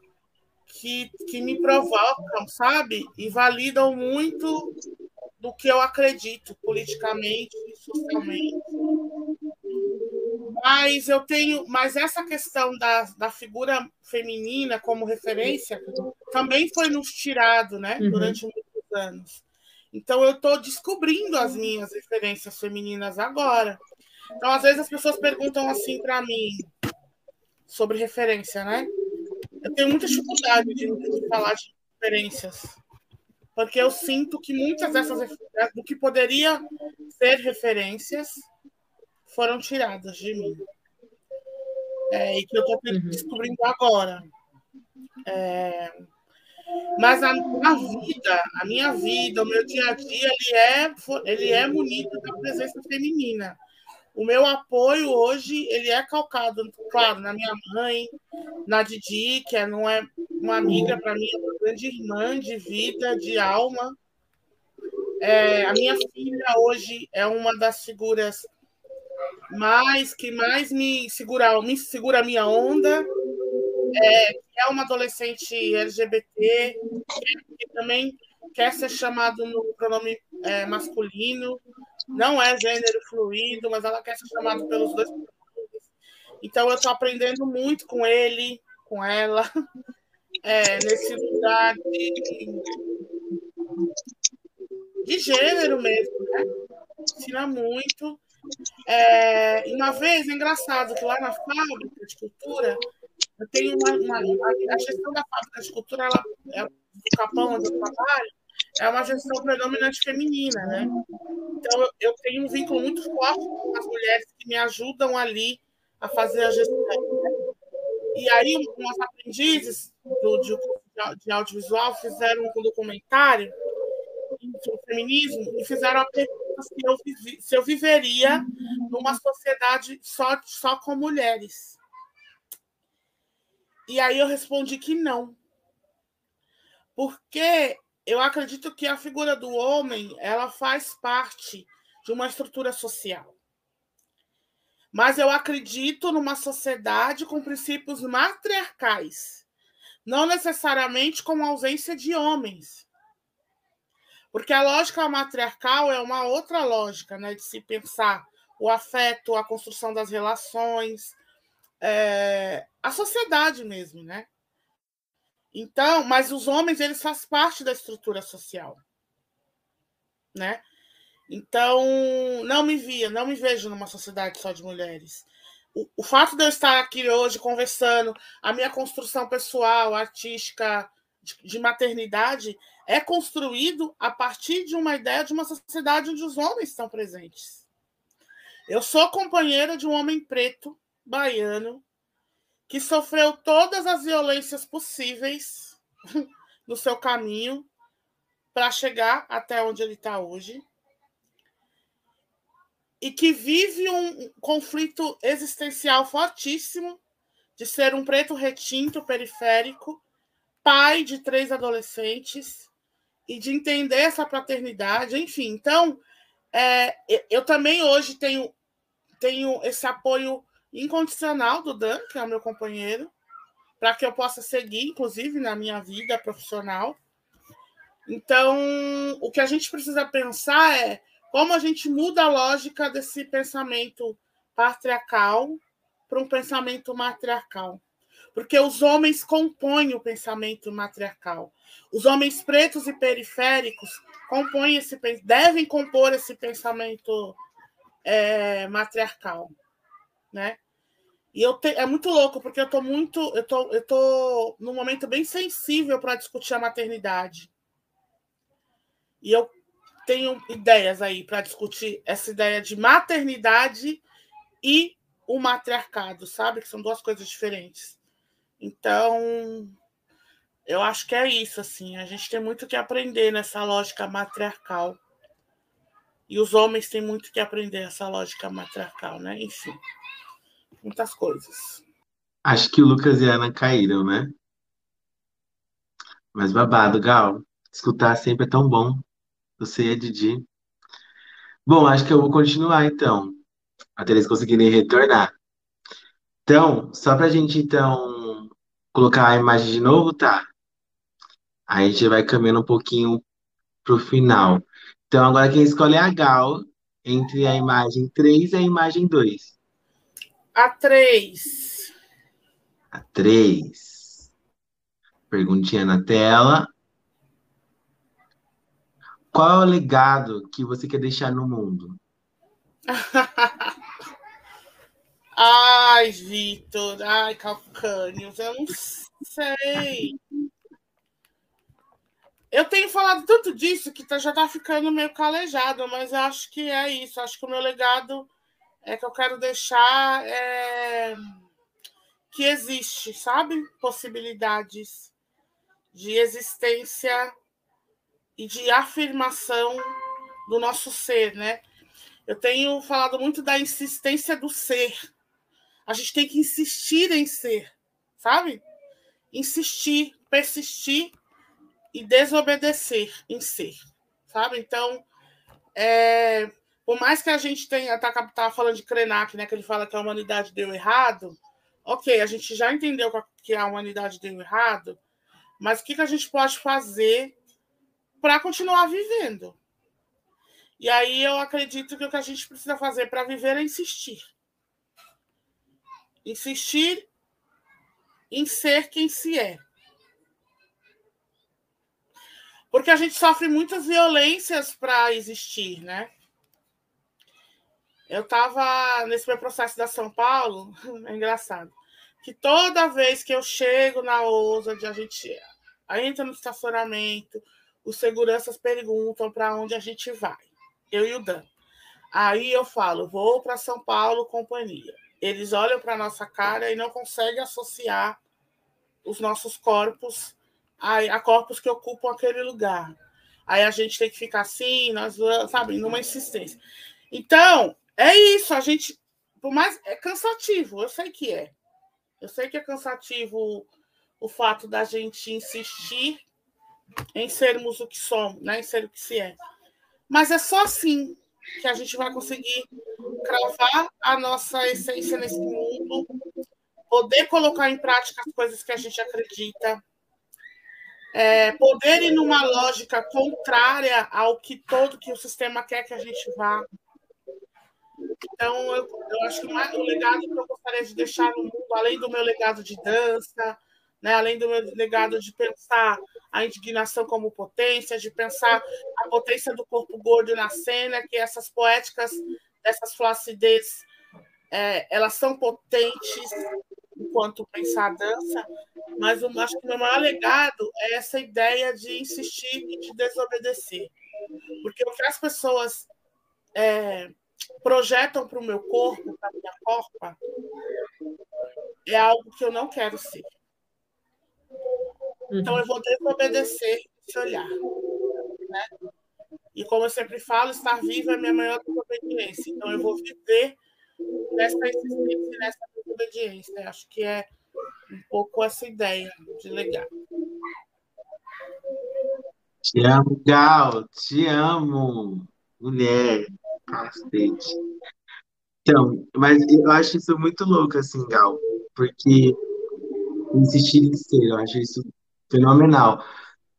que, que me provocam, sabe? E validam muito do que eu acredito politicamente, socialmente. Mas eu tenho, mas essa questão da, da figura feminina como referência também foi nos tirado, né, Uhum. durante muitos anos. Então eu estou descobrindo as minhas referências femininas agora. Então às vezes as pessoas perguntam assim para mim sobre referência, né? Eu tenho muita dificuldade de, de falar de referências porque eu sinto que muitas dessas refer- do que poderia ser referências foram tiradas de mim. É, e que eu estou Uhum. descobrindo agora. É, mas a, a vida, a minha vida, o meu dia a dia, ele é, ele é munido da presença feminina. O meu apoio hoje, ele é calcado, claro, na minha mãe, na Didi, que é- não é uma amiga para mim, é uma grande irmã de vida, de alma. É, a minha filha hoje é uma das figuras mais que mais me segura, me segura a minha onda. É, é uma adolescente LGBT, que, que também quer ser chamado no pronome é, masculino, não é gênero fluido, mas ela quer ser chamada pelos dois. Então eu estou aprendendo muito com ele, com ela, é, nesse lugar de, de gênero mesmo, né? Ensina muito. É, uma vez, é engraçado que lá na fábrica de cultura, eu tenho uma, uma- a, gestão da fábrica de cultura, ela, é, do Capão, onde eu trabalho, é uma gestão predominante feminina, né? Então, eu, tenho um vínculo muito forte com as mulheres que me ajudam ali a fazer a gestão. E aí, umas aprendizes do, de, de audiovisual fizeram um documentário sobre feminismo e fizeram a pergunta se eu, vivi- se eu viveria numa sociedade só, só com mulheres. E aí eu respondi que não. Porque eu acredito que a figura do homem, ela faz parte de uma estrutura social. Mas eu acredito numa sociedade com princípios matriarcais, não necessariamente com ausência de homens. Porque a lógica matriarcal é uma outra lógica, né, de se pensar o afeto, a construção das relações, é, a sociedade mesmo, né? Então, mas os homens eles fazem parte da estrutura social, né? Então, não me via, não me vejo numa sociedade só de mulheres. O, o fato de eu estar aqui hoje conversando, a minha construção pessoal, artística, de, de maternidade, é construído a partir de uma ideia de uma sociedade onde os homens estão presentes. Eu sou companheira de um homem preto, baiano, que sofreu todas as violências possíveis no seu caminho para chegar até onde ele está hoje. e que vive um conflito existencial fortíssimo de ser um preto retinto periférico, pai de três adolescentes e de entender essa paternidade, enfim. Então, é, eu também hoje tenho, tenho esse apoio incondicional do Dan, que é o meu companheiro, para que eu possa seguir, inclusive, na minha vida profissional. Então, o que a gente precisa pensar é como a gente muda a lógica desse pensamento patriarcal para um pensamento matriarcal. Porque os homens compõem o pensamento matriarcal. Os homens pretos e periféricos compõem esse, devem compor esse pensamento é, matriarcal, né? E eu te, é muito louco porque eu tô muito, eu tô, eu tô num momento bem sensível para discutir a maternidade. E eu tenho ideias aí para discutir essa ideia de maternidade e o matriarcado, sabe? Que são duas coisas diferentes. Então, eu acho que é isso, assim. A gente tem muito que aprender nessa lógica matriarcal. E os homens têm muito que aprender essa lógica matriarcal, né? Enfim, muitas coisas. Acho que o Lucas e a Ana caíram, né? Mas babado, Gal. Escutar sempre é tão bom. Você e a Didi. Bom, acho que eu vou continuar então, até eles conseguirem retornar. Então, só pra gente então colocar a imagem de novo, tá? Aí a gente vai caminhando um pouquinho pro final. Então, agora quem escolhe é a Gal, entre a imagem 3 e a imagem 2. A 3. A 3. Perguntinha na tela. Qual é o legado que você quer deixar no mundo? Ai, Vitor, ai, Calcânios, eu não sei. Eu tenho falado tanto disso que tá, já tá ficando meio calejado, mas eu acho que é isso. Acho que o meu legado é que eu quero deixar é, que existe, sabe? Possibilidades de existência e de afirmação do nosso ser, né? Eu tenho falado muito da insistência do ser. A gente tem que insistir em ser, sabe? Insistir, persistir e desobedecer em ser, sabe? Então, é, por mais que a gente tenha, tá, tá falando de Krenak, né, que ele fala que a humanidade deu errado, ok, a gente já entendeu que a humanidade deu errado, mas o que, que a gente pode fazer para continuar vivendo. E aí eu acredito que o que a gente precisa fazer para viver é insistir. Insistir em ser quem se é. Porque a gente sofre muitas violências para existir, né? Eu estava nesse meu processo da São Paulo, é engraçado, que toda vez que eu chego na ousa, a gente entra no estacionamento, os seguranças perguntam para onde a gente vai. Eu e o Dan. Aí eu falo, vou para São Paulo, companhia. Eles olham para nossa cara e não conseguem associar os nossos corpos a, a corpos que ocupam aquele lugar. Aí a gente tem que ficar assim, nós, sabe, numa insistência. Então, é isso, a gente, por mais é cansativo, eu sei que é. Eu sei que é cansativo o fato da gente insistir em sermos o que somos, né? em ser o que se é. Mas é só assim que a gente vai conseguir cravar a nossa essência nesse mundo, poder colocar em prática as coisas que a gente acredita, é, poder ir numa lógica contrária ao que todo que o sistema quer que a gente vá. Então, eu, eu acho que mais, o legado que eu gostaria de deixar no mundo, além do meu legado de dança, né? além do meu legado de pensar a indignação como potência, de pensar a potência do corpo gordo na cena, que essas poéticas dessas flacidez, é, elas são potentes enquanto pensar a dança, mas eu acho que o meu maior legado é essa ideia de insistir e de desobedecer. Porque o que as pessoas é, projetam para o meu corpo, para a minha corpa, é algo que eu não quero ser. Então, eu vou desobedecer esse olhar. Né? E como eu sempre falo, estar vivo é a minha maior desobediência. Então, eu vou viver nessa existência, nessa desobediência. Acho que é um pouco essa ideia de legado. Te amo, Gal, te amo, mulher, Então, mas eu acho isso muito louco, assim, Gal, porque insistir em ser, eu acho isso fenomenal.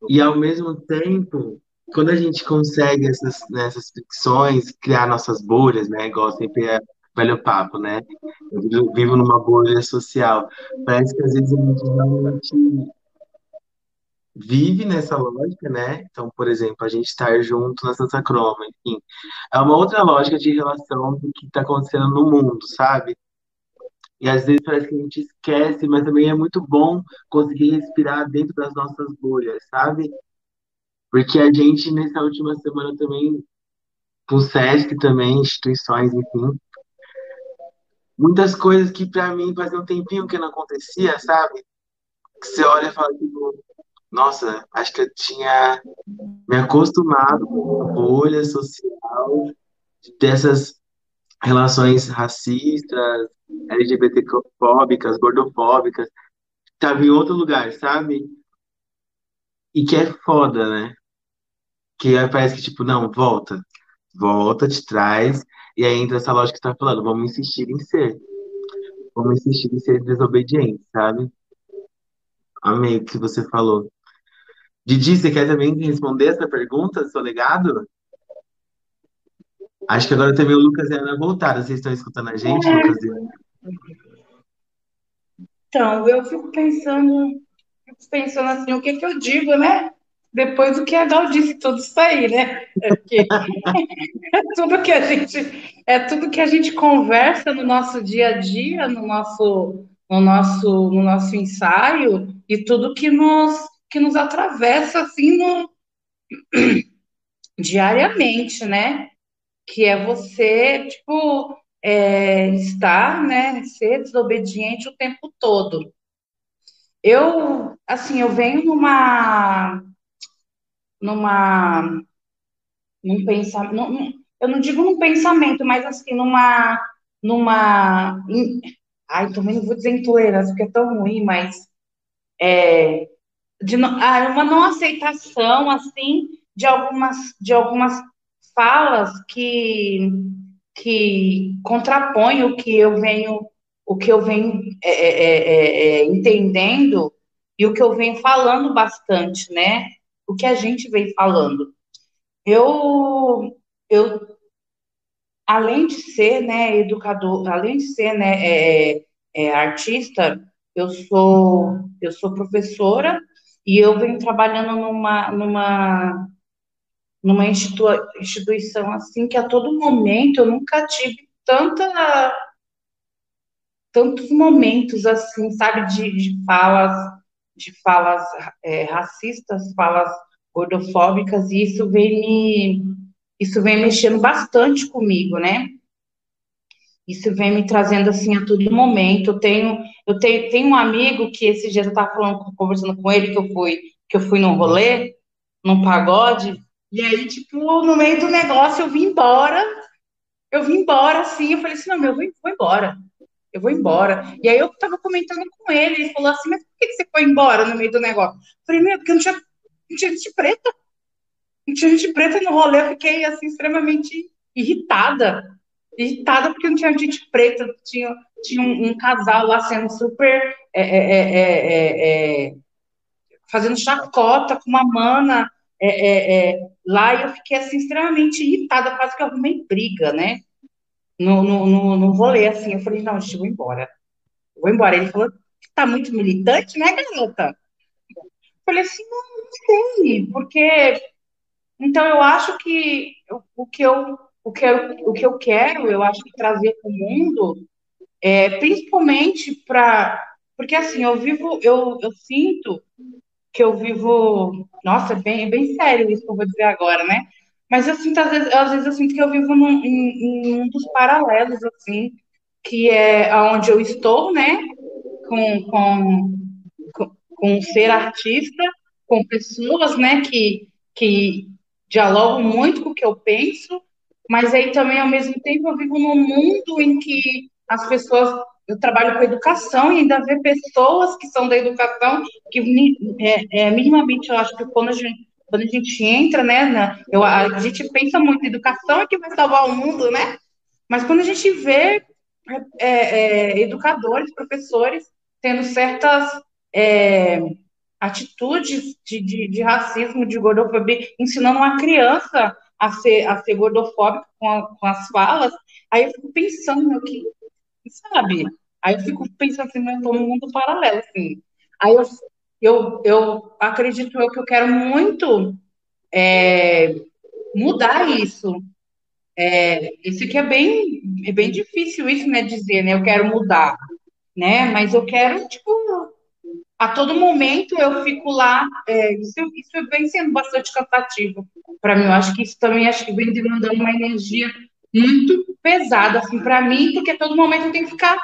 E ao mesmo tempo, quando a gente consegue essas, nessas ficções, criar nossas bolhas, né? Igual sempre é velho papo, né? Eu vivo numa bolha social. Parece que às vezes a gente realmente vive nessa lógica, né? Então, por exemplo, a gente estar junto na Santa Croma, enfim. É uma outra lógica de relação do que está acontecendo no mundo, sabe? E às vezes parece que a gente esquece, mas também é muito bom conseguir respirar dentro das nossas bolhas, sabe? Porque a gente, nessa última semana também, com o SESC também, instituições, enfim, muitas coisas que para mim fazia um tempinho que não acontecia, sabe? Que você olha e fala, tipo, nossa, acho que eu tinha me acostumado com a bolha social dessas relações racistas, LGBTfóbicas, gordofóbicas, estava em outro lugar, sabe? E que é foda, né? Que parece que, tipo, não, volta. Volta, te traz. E aí entra essa lógica que tá falando, vamos insistir em ser. Vamos insistir em ser desobediente, sabe? Amei o que você falou. Didi, você quer também responder essa pergunta, seu legado? Acho que agora também o Lucas e a Ana voltaram. Vocês estão escutando a gente, É. Lucas e Ana? Então, eu fico pensando, fico pensando assim, o que que eu digo, né? Depois do que a Gal disse, tudo isso aí, né? É porque é tudo que a gente, é tudo que a gente conversa no nosso dia a dia, no nosso, no nosso, no nosso ensaio, e tudo que nos, que nos atravessa assim no, diariamente, né? Que é você, tipo, é, estar, né, ser desobediente o tempo todo. Eu, assim, eu venho numa, numa, num pensamento, eu não digo num pensamento, mas assim, numa, numa, in, ai, também não vou dizer intolerância, porque é tão ruim, mas é, de, ah, uma não aceitação, assim, de algumas, de algumas falas que que contrapõe o que eu venho, o que eu venho é, é, é, é, entendendo e o que eu venho falando bastante, né? O que a gente vem falando. Eu, eu além de ser, né, educador, além de ser, né, é, é, artista, eu sou, eu sou professora e eu venho trabalhando numa, numa numa institu instituição assim que a todo momento eu nunca tive tanta tantos momentos assim, sabe, de, de falas de falas é, racistas, falas gordofóbicas e isso vem me isso vem mexendo bastante comigo, né? Isso vem me trazendo assim a todo momento. Eu tenho eu tenho, tenho um amigo que esse dia eu estava falando, conversando com ele que eu fui que eu fui num rolê, num pagode e aí, tipo, no meio do negócio, eu vim embora. Eu vim embora, assim. Eu falei assim: não, meu, eu vou, vou embora. Eu vou embora. E aí, eu tava comentando com ele. Ele falou assim: mas por que você foi embora no meio do negócio? Eu falei: meu, porque não tinha, não tinha gente preta. Não tinha gente preta no rolê. Eu fiquei, assim, extremamente irritada. Irritada porque não tinha gente preta. Tinha, tinha um, um casal lá sendo super. É, é, é, fazendo chacota com uma mana. É, é, é, lá e eu fiquei assim extremamente irritada, quase que arrumei briga, né? No, no, no, no rolê, assim, eu falei, não, gente, vou embora. Vou embora. Ele falou, tá muito militante, né, garota? Eu falei assim, não, não sei, porque então eu acho que o que eu o que eu, o que eu quero, eu acho trazer para o mundo, é, principalmente para porque assim, eu vivo, eu, eu sinto que eu vivo. Nossa, é bem, bem sério isso que eu vou dizer agora, né? Mas eu sinto, às vezes, às vezes eu sinto que eu vivo num, em, em um dos paralelos, assim, que é onde eu estou, né? Com, com, com, com ser artista, com pessoas, né? Que, que dialogo muito com o que eu penso, mas aí também, ao mesmo tempo, eu vivo num mundo em que as pessoas. Eu trabalho com educação e ainda vê pessoas que são da educação que é, é, minimamente eu acho que quando a gente, quando a gente entra, né, na, eu, a gente pensa muito, educação é que vai salvar o mundo, né? Mas quando a gente vê é, é, educadores, professores tendo certas é, atitudes de, de, de, racismo, de gordofobia, ensinando uma criança a ser, a ser gordofóbica com, a, com as falas, aí eu fico pensando, meu, que, sabe? Aí eu fico pensando assim, eu estou num mundo paralelo, assim. Aí eu, eu, eu acredito eu que eu quero muito é, mudar isso. É, isso que é bem, é bem difícil isso, né, dizer, né, eu quero mudar, né, mas eu quero, tipo, a todo momento eu fico lá, é, isso, isso vem sendo bastante cansativo para mim. Eu acho que isso também acho que vem demandando uma energia muito pesada assim para mim, porque a todo momento eu tenho que ficar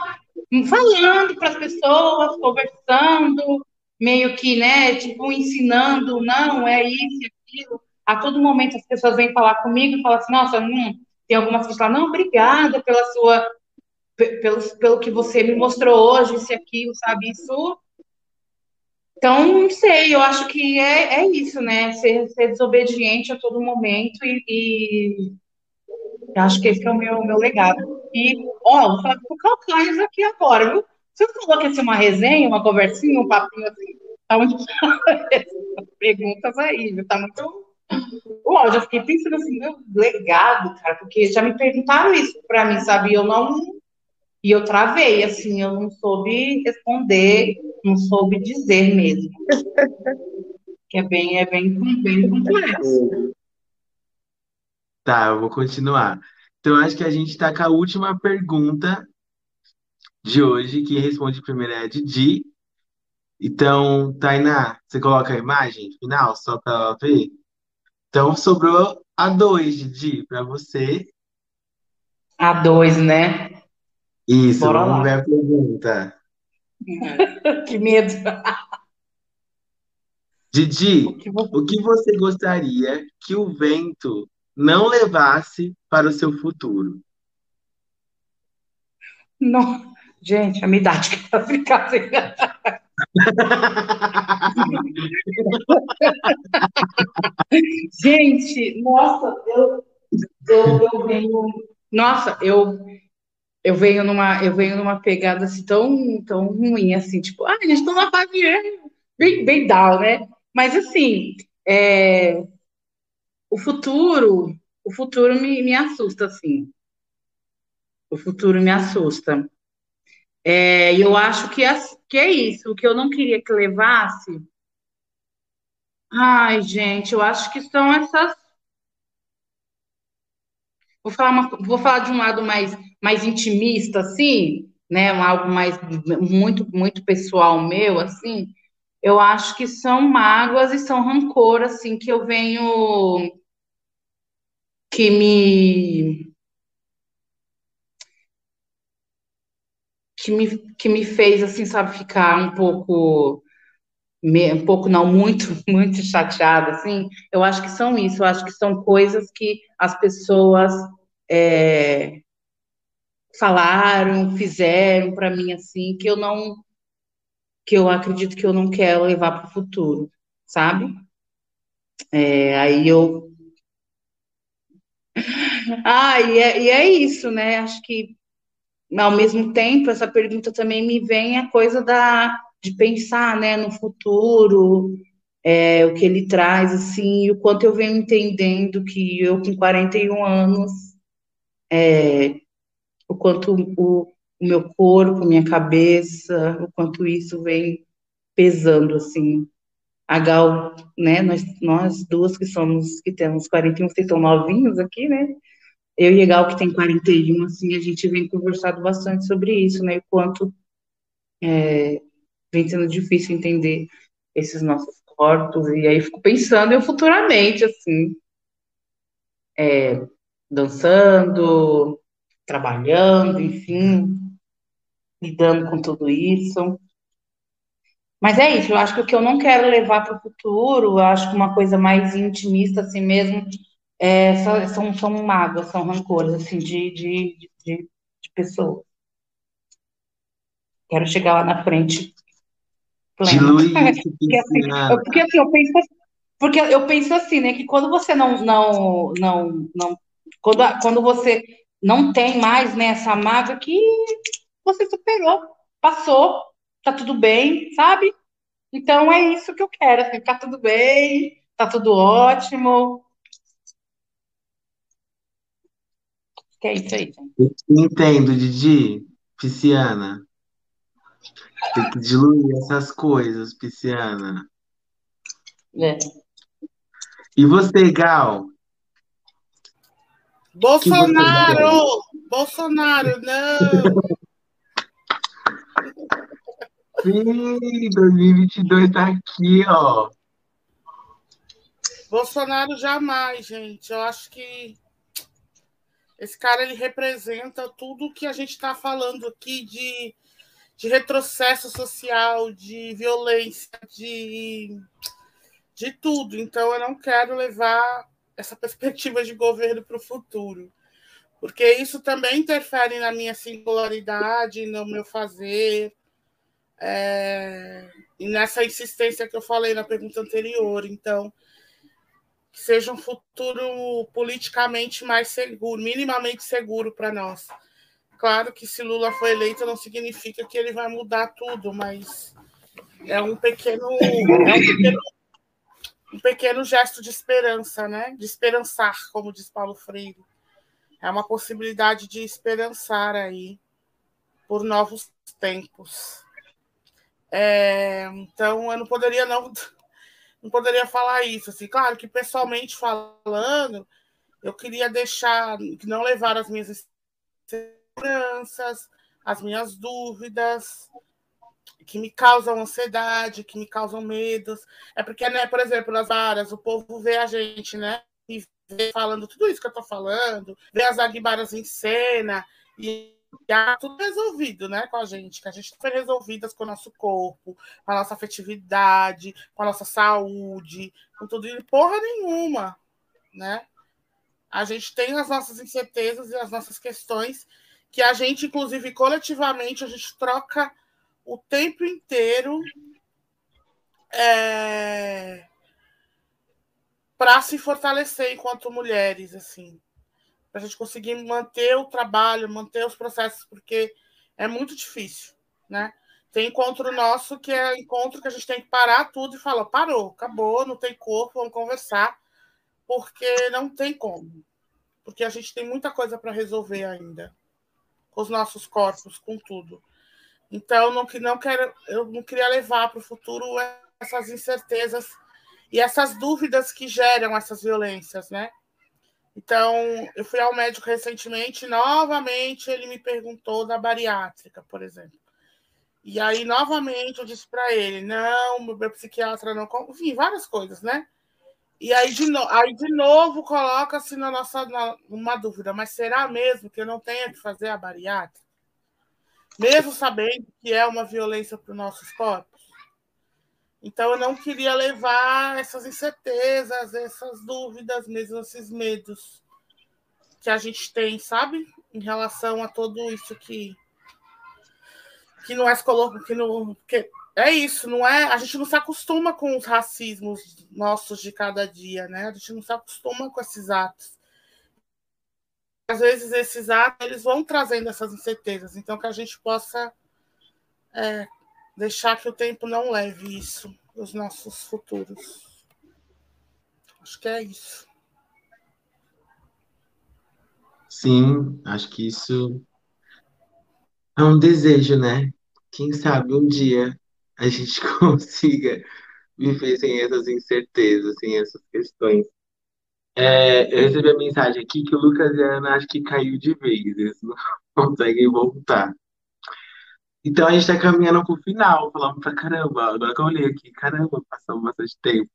falando para as pessoas, conversando, meio que, né, tipo ensinando, não é isso, é aquilo. A todo momento as pessoas vêm falar comigo e falam assim, nossa, hum, tem algumas que falam, não, obrigada pela sua pelo, pelo que você me mostrou hoje, isso e aquilo, sabe? Isso então, não sei, eu acho que é, é isso, né? Ser, ser desobediente a todo momento e, e acho que esse é o meu, meu legado. E, ó, vou falar com o Calcães aqui agora, viu? Que ia ser uma resenha, uma conversinha, um papinho assim, tá muito perguntas aí, viu? Tá muito. Ó, já fiquei pensando assim, meu legado, cara, porque já me perguntaram isso pra mim, sabe? Eu não e eu travei, assim, eu não soube responder, não soube dizer mesmo. que é bem, é bem, bem complexo. Tá, eu vou continuar. Então, acho que a gente está com a última pergunta de hoje. Quem responde primeiro é a Didi. Então, Tainá, você coloca a imagem final só para ela ver? Então, sobrou a dois, Didi, para você. A dois, né? Isso, Bora vamos lá. ver a pergunta. que medo. Didi, o que, você... o que você gostaria que o vento não levasse para o seu futuro? Não, gente, a minha idade que ficar assim. gente, nossa, eu, eu, eu venho. Nossa, eu, eu venho numa, eu venho numa pegada assim tão, tão ruim, assim, tipo, ah, a gente tá numa fase bem, bem down, né? Mas assim, é, o futuro, o futuro me, me assusta, assim. O futuro me assusta. É, eu acho que, é, que é isso, o que eu não queria que levasse. Ai, gente, eu acho que são essas Vou falar, uma, vou falar de um lado mais, mais intimista, assim, né? Algo mais muito, muito pessoal meu, assim. Eu acho que são mágoas e são rancor, assim, que eu venho que me que me, que me fez assim, sabe, ficar um pouco um pouco não muito muito chateada assim eu acho que são isso eu acho que são coisas que as pessoas é, falaram fizeram para mim assim que eu não que eu acredito que eu não quero levar para o futuro sabe? É, aí eu ah e é, e é isso né? Acho que ao mesmo tempo essa pergunta também me vem a coisa da de pensar, né, no futuro, é, o que ele traz, assim, o quanto eu venho entendendo que eu, com 41 anos, é, o quanto o, o meu corpo, minha cabeça, o quanto isso vem pesando, assim. A Gal, né, nós, nós duas que somos, que temos 41, vocês estão novinhos aqui, né, eu e a Gal, que tem 41, assim, a gente vem conversado bastante sobre isso, né, o quanto é, vem sendo difícil entender esses nossos corpos, e aí fico pensando eu futuramente, assim, é, dançando, trabalhando, enfim, lidando com tudo isso. Mas é isso, eu acho que o que eu não quero levar para o futuro, eu acho que uma coisa mais intimista assim mesmo, é, são, são mágoas, são rancores, assim, de, de, de, de pessoas. Quero chegar lá na frente. Dilui isso, porque, assim, eu, porque assim, eu penso, porque eu penso assim, né, que quando você não, não, não, não quando, quando você não tem mais, né, essa mágoa que você superou, passou, tá tudo bem, sabe? Então é isso que eu quero, assim, tá tudo bem, tá tudo ótimo. Que é isso aí, gente. Entendo, Didi. Pisciana. Tem que diluir essas coisas, Pisciana. É. E você, Gal? O que você entende? Bolsonaro! Bolsonaro, não! Sim, 2022 tá aqui, ó. Bolsonaro jamais, gente. Eu acho que esse cara ele representa tudo que a gente está falando aqui de, de retrocesso social, de violência, de, de tudo. Então eu não quero levar essa perspectiva de governo para o futuro. Porque isso também interfere na minha singularidade, no meu fazer, é, e nessa insistência que eu falei na pergunta anterior. Então, que seja um futuro politicamente mais seguro, minimamente seguro para nós. Claro que se Lula for eleito não significa que ele vai mudar tudo, mas é um pequeno, é um pequeno, um pequeno gesto de esperança, né? De esperançar, como diz Paulo Freire. É uma possibilidade de esperançar aí por novos tempos. É, então, eu não poderia não não poderia falar isso. Assim, claro que pessoalmente falando, eu queria deixar, não levar as minhas inseguranças, as minhas dúvidas, que me causam ansiedade, que me causam medos. É porque, né, por exemplo, nas áreas, o povo vê a gente, né? E vê falando tudo isso que eu tô falando, vê as aguibaras em cena, e já tudo resolvido, né, com a gente, que a gente foi resolvidas com o nosso corpo, com a nossa afetividade, com a nossa saúde, com tudo e porra nenhuma, né? A gente tem as nossas incertezas e as nossas questões que a gente, inclusive coletivamente, a gente troca o tempo inteiro é... para se fortalecer enquanto mulheres, assim para a gente conseguir manter o trabalho, manter os processos, porque é muito difícil, né? Tem encontro nosso que é encontro que a gente tem que parar tudo e falar, parou, acabou, não tem corpo, vamos conversar, porque não tem como. Porque a gente tem muita coisa para resolver ainda, com os nossos corpos, com tudo. Então, não, não quero, eu não queria levar para o futuro essas incertezas e essas dúvidas que geram essas violências, né? Então, eu fui ao médico recentemente, novamente ele me perguntou da bariátrica, por exemplo. E aí, novamente, eu disse para ele: não, meu psiquiatra não. Enfim, várias coisas, né? E aí, de, no... aí, de novo, coloca-se na nossa na... uma dúvida: mas será mesmo que eu não tenho que fazer a bariátrica? Mesmo sabendo que é uma violência para os nossos corpos? Então, eu não queria levar essas incertezas, essas dúvidas, mesmo esses medos que a gente tem, sabe? Em relação a tudo isso que, que não é colocado, que não. Que é isso, não é? A gente não se acostuma com os racismos nossos de cada dia, né? A gente não se acostuma com esses atos. Às vezes, esses atos eles vão trazendo essas incertezas, então que a gente possa. É, deixar que o tempo não leve isso os nossos futuros. Acho que é isso. Sim, acho que isso é um desejo, né? Quem sabe um dia a gente consiga viver sem essas incertezas, sem essas questões. É, eu recebi a mensagem aqui que o Lucas e a Ana acho que caiu de vez, eles não conseguem voltar. Então a gente está caminhando para o final, falando pra caramba. Agora que eu olhei aqui, caramba, passou bastante tempo.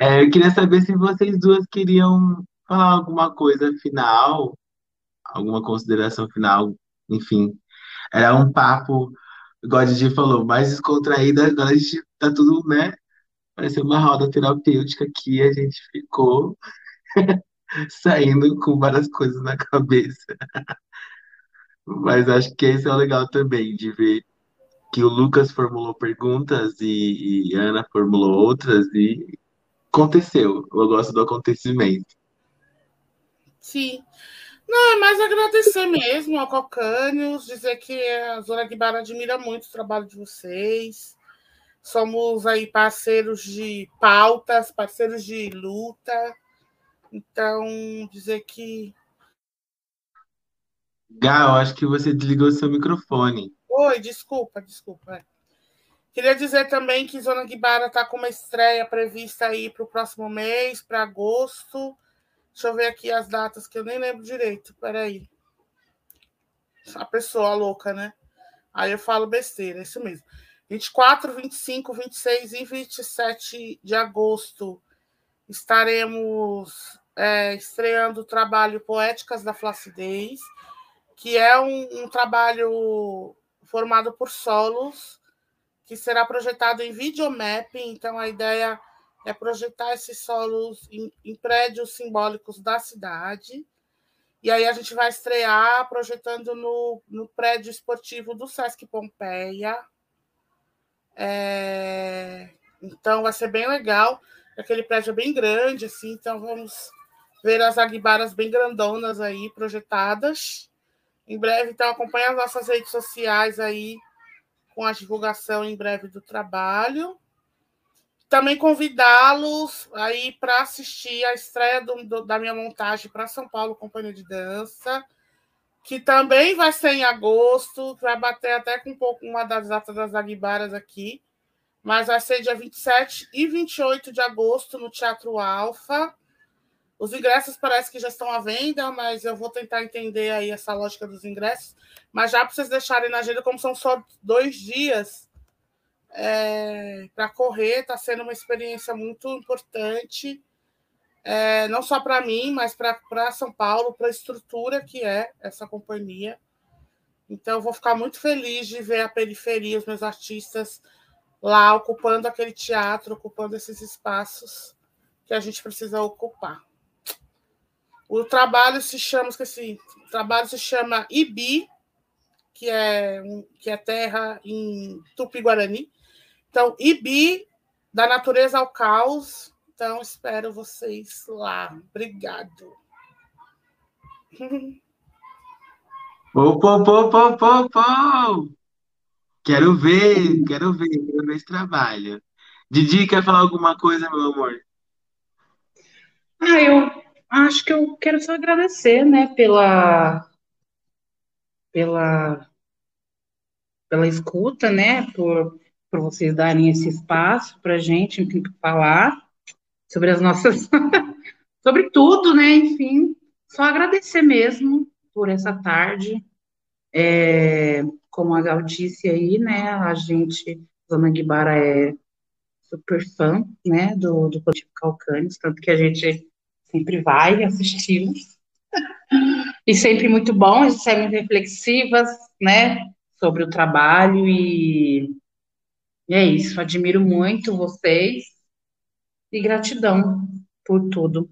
É, eu queria saber se vocês duas queriam falar alguma coisa final, alguma consideração final, enfim. Era um papo igual a Didi falou, mais descontraída, agora a gente tá tudo, né? Parecia uma roda terapêutica aqui, a gente ficou saindo com várias coisas na cabeça. Mas acho que esse é o legal também, de ver que o Lucas formulou perguntas e, e a Ana formulou outras e aconteceu. Eu gosto do acontecimento. Sim. Não, é mais agradecer mesmo ao Cocânios, dizer que a Zona Guibara admira muito o trabalho de vocês. Somos aí parceiros de pautas, parceiros de luta. Então, dizer que. Gal, acho que você desligou seu microfone. Oi, desculpa, desculpa. Queria dizer também que Zona Guibara está com uma estreia prevista aí para o próximo mês, para agosto. Deixa eu ver aqui as datas que eu nem lembro direito. Peraí. A pessoa louca, né? Aí eu falo besteira, é isso mesmo. 24, 25, 26 e 27 de agosto estaremos é, estreando o trabalho Poéticas da Flacidez, que é um, um trabalho formado por solos, que será projetado em videomapping. Então, a ideia é projetar esses solos em, em, prédios simbólicos da cidade. E aí a gente vai estrear projetando no, no prédio esportivo do Sesc Pompeia. É, então vai ser bem legal. Aquele prédio é bem grande, assim, então vamos ver as aguibaras bem grandonas aí projetadas. Em breve, então, acompanhe as nossas redes sociais aí com a divulgação em breve do trabalho. Também convidá-los aí para assistir a estreia do, do, da minha montagem para São Paulo Companhia de Dança, que também vai ser em agosto, vai bater até com um pouco uma das datas das Aguibaras aqui, mas vai ser dia 27 e 28 de agosto no Teatro Alfa. Os ingressos parece que já estão à venda, mas eu vou tentar entender aí essa lógica dos ingressos. Mas já para vocês deixarem na agenda, como são só dois dias, é, para correr, está sendo uma experiência muito importante, é, não só para mim, mas para São Paulo, para a estrutura que é essa companhia. Então, eu vou ficar muito feliz de ver a periferia, os meus artistas lá ocupando aquele teatro, ocupando esses espaços que a gente precisa ocupar. O trabalho se chama, esqueci, o trabalho se chama Ibi, que é, que é terra em Tupi-Guarani, então, Ibi, da natureza ao caos. Então, espero vocês lá. Obrigado. Opa, opa, opa, opa, opa. Quero ver, quero ver, quero ver esse trabalho. Didi, quer falar alguma coisa, meu amor? Ah, eu acho que eu quero só agradecer, né, pela, pela, pela escuta, né, por por vocês darem esse espaço para a gente falar sobre as nossas. sobre tudo, né? Enfim, só agradecer mesmo por essa tarde. É, como a Gal disse aí, né? A gente, Zona Guibara é super fã, né? Do, do Coletivo Calcânios, tanto que a gente sempre vai assistir e sempre muito bom, gente sempre reflexivas, né? Sobre o trabalho e e é isso, admiro muito vocês e gratidão por tudo.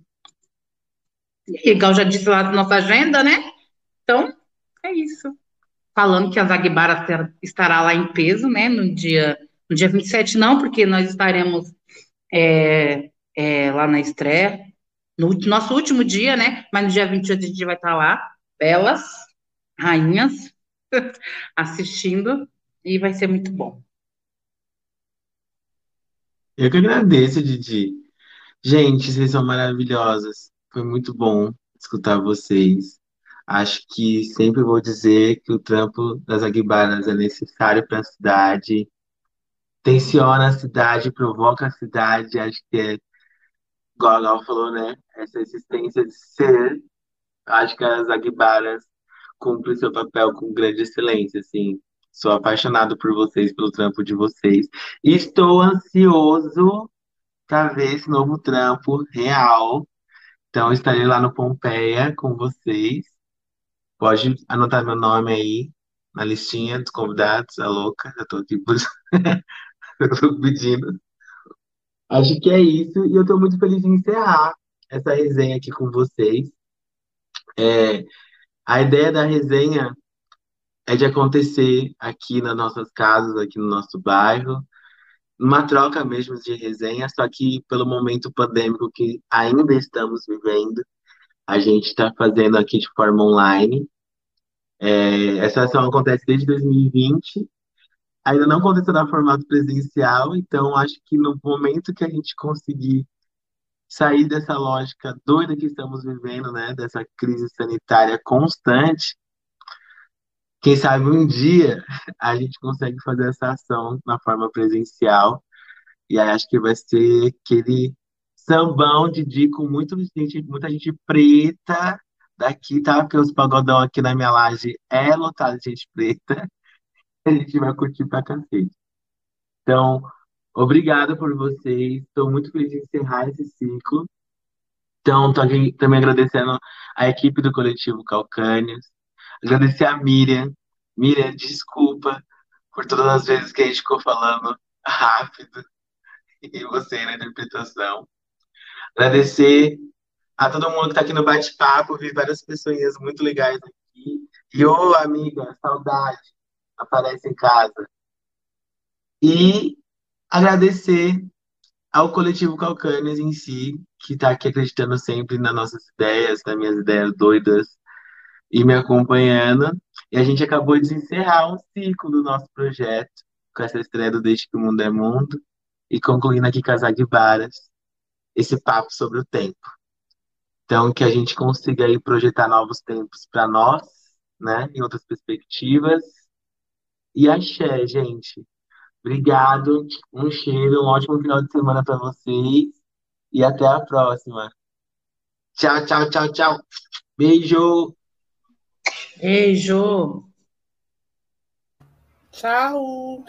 Igual já disse lá na nossa agenda, né? Então, é isso. Falando que a Zagbara estará lá em peso, né? No dia, no dia 27, não, porque nós estaremos é, é, lá na estreia, no nosso último dia, né? Mas no dia 28 a gente vai estar lá, belas, rainhas, assistindo, e vai ser muito bom. Eu que agradeço, Didi. Gente, vocês são maravilhosas. Foi muito bom escutar vocês. Acho que sempre vou dizer que o trampo das Aguibaras é necessário para a cidade, tensiona a cidade, provoca a cidade. Acho que é, igual a Gal falou, né? Essa existência de ser. Acho que as Aguibaras cumprem seu papel com grande excelência, assim. Sou apaixonado por vocês, pelo trampo de vocês. Estou ansioso para ver esse novo trampo real. Então, estarei lá no Pompeia com vocês. Pode anotar meu nome aí. na listinha dos convidados, a louca, já tô aqui eu tô pedindo. Acho que é isso, e eu tô muito feliz de encerrar essa resenha aqui com vocês. É, a ideia da resenha é de acontecer aqui nas nossas casas, aqui no nosso bairro, uma troca mesmo de resenha, só que pelo momento pandêmico que ainda estamos vivendo, a gente está fazendo aqui de forma online. É, essa ação acontece desde 2020, ainda não aconteceu no formato presencial, então acho que no momento que a gente conseguir sair dessa lógica doida que estamos vivendo, né, dessa crise sanitária constante, quem sabe um dia a gente consegue fazer essa ação na forma presencial. E aí acho que vai ser aquele sambão de dia com muita gente, muita gente preta daqui, tá? Porque os pagodão aqui na minha laje é lotado de gente preta. A gente vai curtir pra cacete. Então, obrigado por vocês. Estou muito feliz de encerrar esse ciclo. Então, tô aqui também agradecendo a equipe do coletivo Calcânios, Agradecer a Miriam. Miriam, desculpa por todas as vezes que a gente ficou falando rápido e você na interpretação. Agradecer a todo mundo que está aqui no bate-papo, vi várias pessoas muito legais aqui. E ô, amiga, saudade, aparece em casa. E agradecer ao coletivo Calcânias em si, que está aqui acreditando sempre nas nossas ideias, nas minhas ideias doidas, e me acompanhando. E a gente acabou de encerrar um ciclo do nosso projeto, com essa estreia do Desde que o Mundo é Mundo, e concluindo aqui com as Aguibaras, esse papo sobre o tempo. Então, que a gente consiga aí projetar novos tempos para nós, né, em outras perspectivas. E axé, gente. Obrigado, um cheiro, um ótimo final de semana para vocês e até a próxima. Tchau, tchau, tchau, tchau. Beijo! Beijo. Tchau.